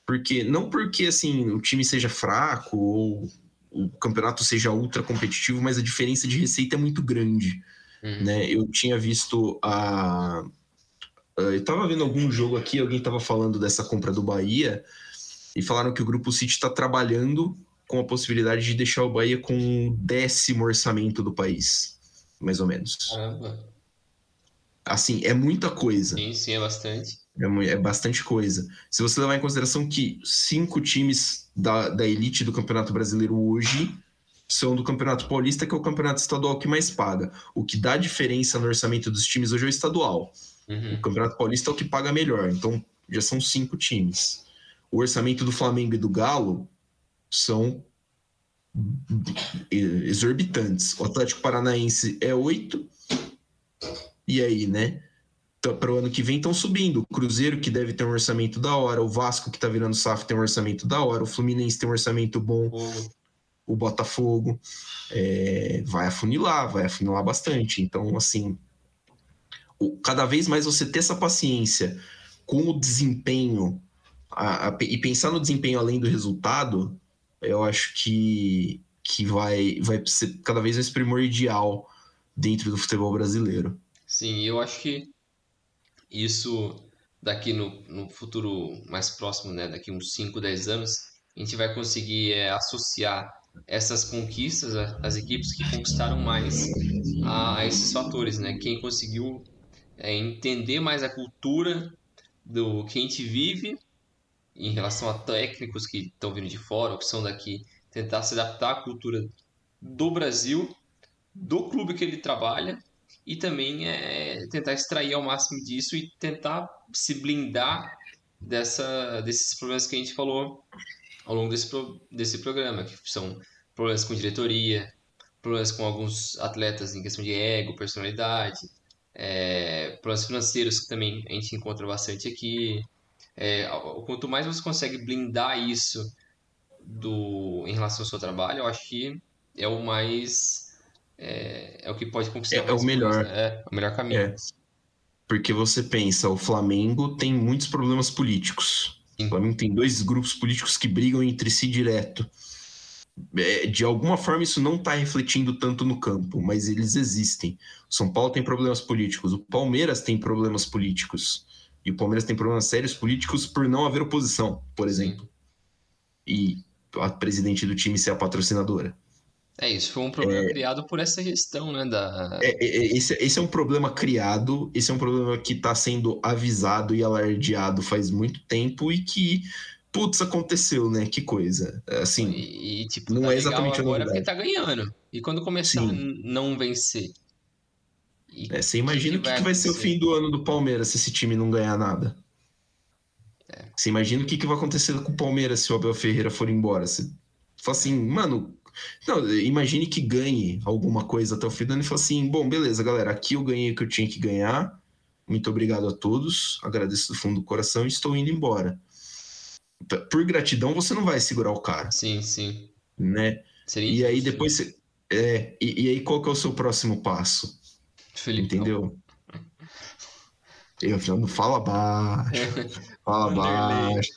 Porque não porque assim o time seja fraco ou o campeonato seja ultra competitivo, mas a diferença de receita é muito grande. Uhum. Né? Eu tinha visto a. Eu estava vendo algum jogo aqui, alguém estava falando dessa compra do Bahia e falaram que o Grupo City está trabalhando com a possibilidade de deixar o Bahia com um décimo orçamento do país, mais ou menos. Caramba. Assim, é muita coisa. Sim, sim, é bastante. É, é, bastante coisa. Se você levar em consideração que cinco times da, da elite do Campeonato Brasileiro hoje são do Campeonato Paulista, que é o campeonato estadual que mais paga. O que dá diferença no orçamento dos times hoje é o estadual. Uhum. O Campeonato Paulista é o que paga melhor. Então, já são cinco times. O orçamento do Flamengo e do Galo são exorbitantes. O Atlético Paranaense é oito. E aí, né? Para o ano que vem estão subindo. O Cruzeiro, que deve ter um orçamento da hora, o Vasco, que está virando SAF, tem um orçamento da hora, o Fluminense tem um orçamento bom, o Botafogo é, vai afunilar, vai afunilar bastante. Então, assim, o, cada vez mais você ter essa paciência com o desempenho a, a, e pensar no desempenho além do resultado, eu acho que, que vai, vai ser cada vez mais primordial dentro do futebol brasileiro. Sim, eu acho que isso daqui no, no futuro mais próximo, né, daqui uns 5, 10 anos, a gente vai conseguir é, associar essas conquistas, as equipes que conquistaram mais a, a esses fatores, né? Quem conseguiu é, entender mais a cultura do que a gente vive em relação a técnicos que estão vindo de fora ou que são daqui, tentar se adaptar à cultura do Brasil, do clube que ele trabalha e também é tentar extrair ao máximo disso e tentar se blindar dessa, desses problemas que a gente falou ao longo desse, desse programa, que são problemas com diretoria, problemas com alguns atletas em questão de ego, personalidade, é, problemas financeiros que também a gente encontra bastante aqui. É, quanto mais você consegue blindar isso do, em relação ao seu trabalho, eu acho que é o mais é, é o que pode conquistar. É, é o melhor. Né? É, o melhor caminho. É. Porque você pensa, o Flamengo tem muitos problemas políticos. Sim. O Flamengo tem dois grupos políticos que brigam entre si direto. É, de alguma forma isso não está refletindo tanto no campo, mas eles existem. O São Paulo tem problemas políticos, o Palmeiras tem problemas políticos. E o Palmeiras tem problemas sérios políticos por não haver oposição, por exemplo. E a presidente do time ser a patrocinadora. É, isso foi um problema é, criado por essa gestão, né? Da... É, é, é, esse, esse é um problema criado, esse é um problema que está sendo avisado e alardeado faz muito tempo e que, putz, aconteceu, né? Que coisa. Assim, e, e tipo, não tá é exatamente agora porque tá ganhando. E quando começar a não vencer? É, você imagina o que, que, vai, que vai ser o fim do ano do Palmeiras se esse time não ganhar nada? É. Você imagina o que, que vai acontecer com o Palmeiras se o Abel Ferreira for embora? Você fala assim, mano, não, imagine que ganhe alguma coisa até o fim do ano e fale assim: bom, beleza, galera, aqui eu ganhei o que eu tinha que ganhar. Muito obrigado a todos. Agradeço do fundo do coração e estou indo embora. Por gratidão, você não vai segurar o cara. Sim, sim. Né? Seria e aí depois você. É, e, e, aí qual que é o seu próximo passo? Felipe, Entendeu? Eu não fala baixo. fala baixo.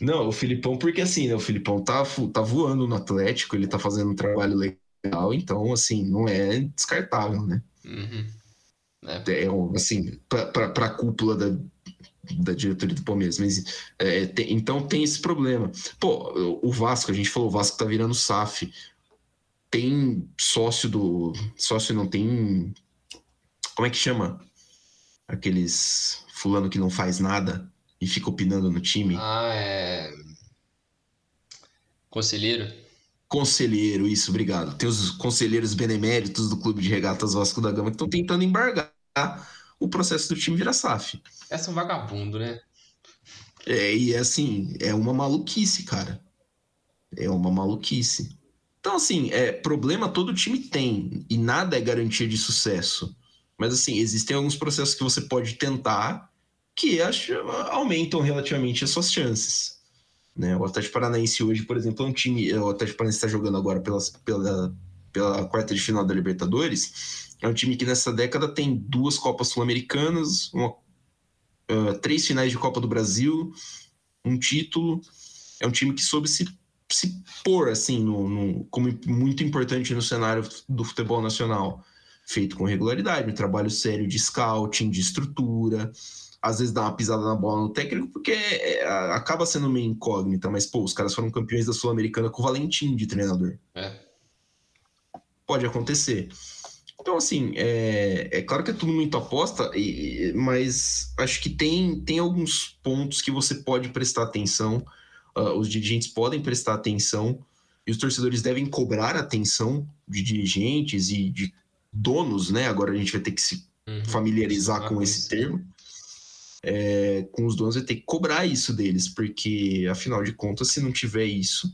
Não, o Filipão, porque assim, né? O Filipão tá, tá voando no Atlético, ele tá fazendo um trabalho legal, então, assim, não é descartável, né? Uhum. É. é assim, para a cúpula da, da diretoria do Palmeiras. Mas, é, tem, então tem esse problema. Pô, o Vasco, a gente falou, o Vasco tá virando SAF. Tem sócio do. Sócio não tem. Como é que chama? Aqueles fulano que não faz nada e fica opinando no time. Ah, é. Conselheiro? Conselheiro, isso, obrigado. Tem os conselheiros beneméritos do Clube de Regatas Vasco da Gama que estão tentando embargar o processo do time virar SAF. É um vagabundo, né? É, e é assim, é uma maluquice, cara. É uma maluquice. Então, assim, é, problema todo time tem, e nada é garantia de sucesso. Mas, assim, existem alguns processos que você pode tentar que acho, aumentam relativamente as suas chances. Né? O Atlético Paranaense hoje, por exemplo, é um time. O Atlético Paranaense está jogando agora pela, pela, pela quarta de final da Libertadores. É um time que nessa década tem duas Copas Sul-Americanas, uh, três finais de Copa do Brasil, um título. É um time que soube se, se pôr assim no, no, como muito importante no cenário do futebol nacional, feito com regularidade, um trabalho sério de scouting, de estrutura às vezes dá uma pisada na bola no técnico, porque é, acaba sendo meio incógnita, mas, pô, os caras foram campeões da Sul-Americana com o Valentim de treinador. É. Pode acontecer. Então, assim, é, é claro que é tudo muito aposta, e, mas acho que tem, tem alguns pontos que você pode prestar atenção, uh, os dirigentes podem prestar atenção, e os torcedores devem cobrar atenção de dirigentes e de donos, né? Agora a gente vai ter que se uhum. familiarizar com esse termo é, com os donos vai ter que cobrar isso deles, porque afinal de contas, se não tiver isso,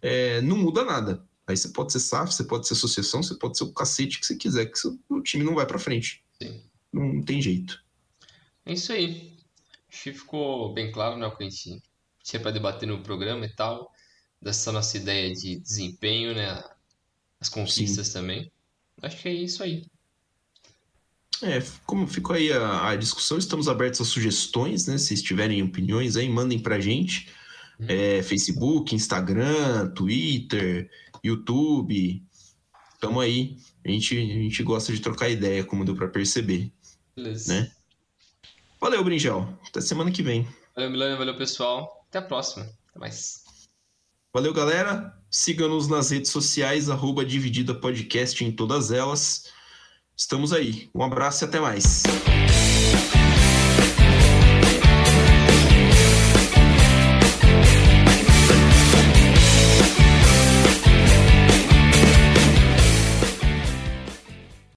é, não muda nada. Aí você pode ser SAF, você pode ser associação, você pode ser o cacete que você quiser, que o time não vai para frente. Sim. Não tem jeito. É isso aí. Acho que ficou bem claro, né, o que a gente tinha para debater no programa e tal, dessa nossa ideia de desempenho, né, as conquistas Sim. também. Acho que é isso aí. É, como ficou aí a, a, discussão, estamos abertos a sugestões, né? Se tiverem opiniões aí, mandem pra gente. Uhum. É, Facebook, Instagram, Twitter, YouTube. Tamo aí. A gente, a gente gosta de trocar ideia, como deu para perceber. Beleza. Né? Valeu, Brinjel. Até semana que vem. Valeu, Milano. Valeu, pessoal. Até a próxima. Até mais. Valeu, galera. Siga-nos nas redes sociais, arroba Dividida Podcast em todas elas. Estamos aí. Um abraço e até mais.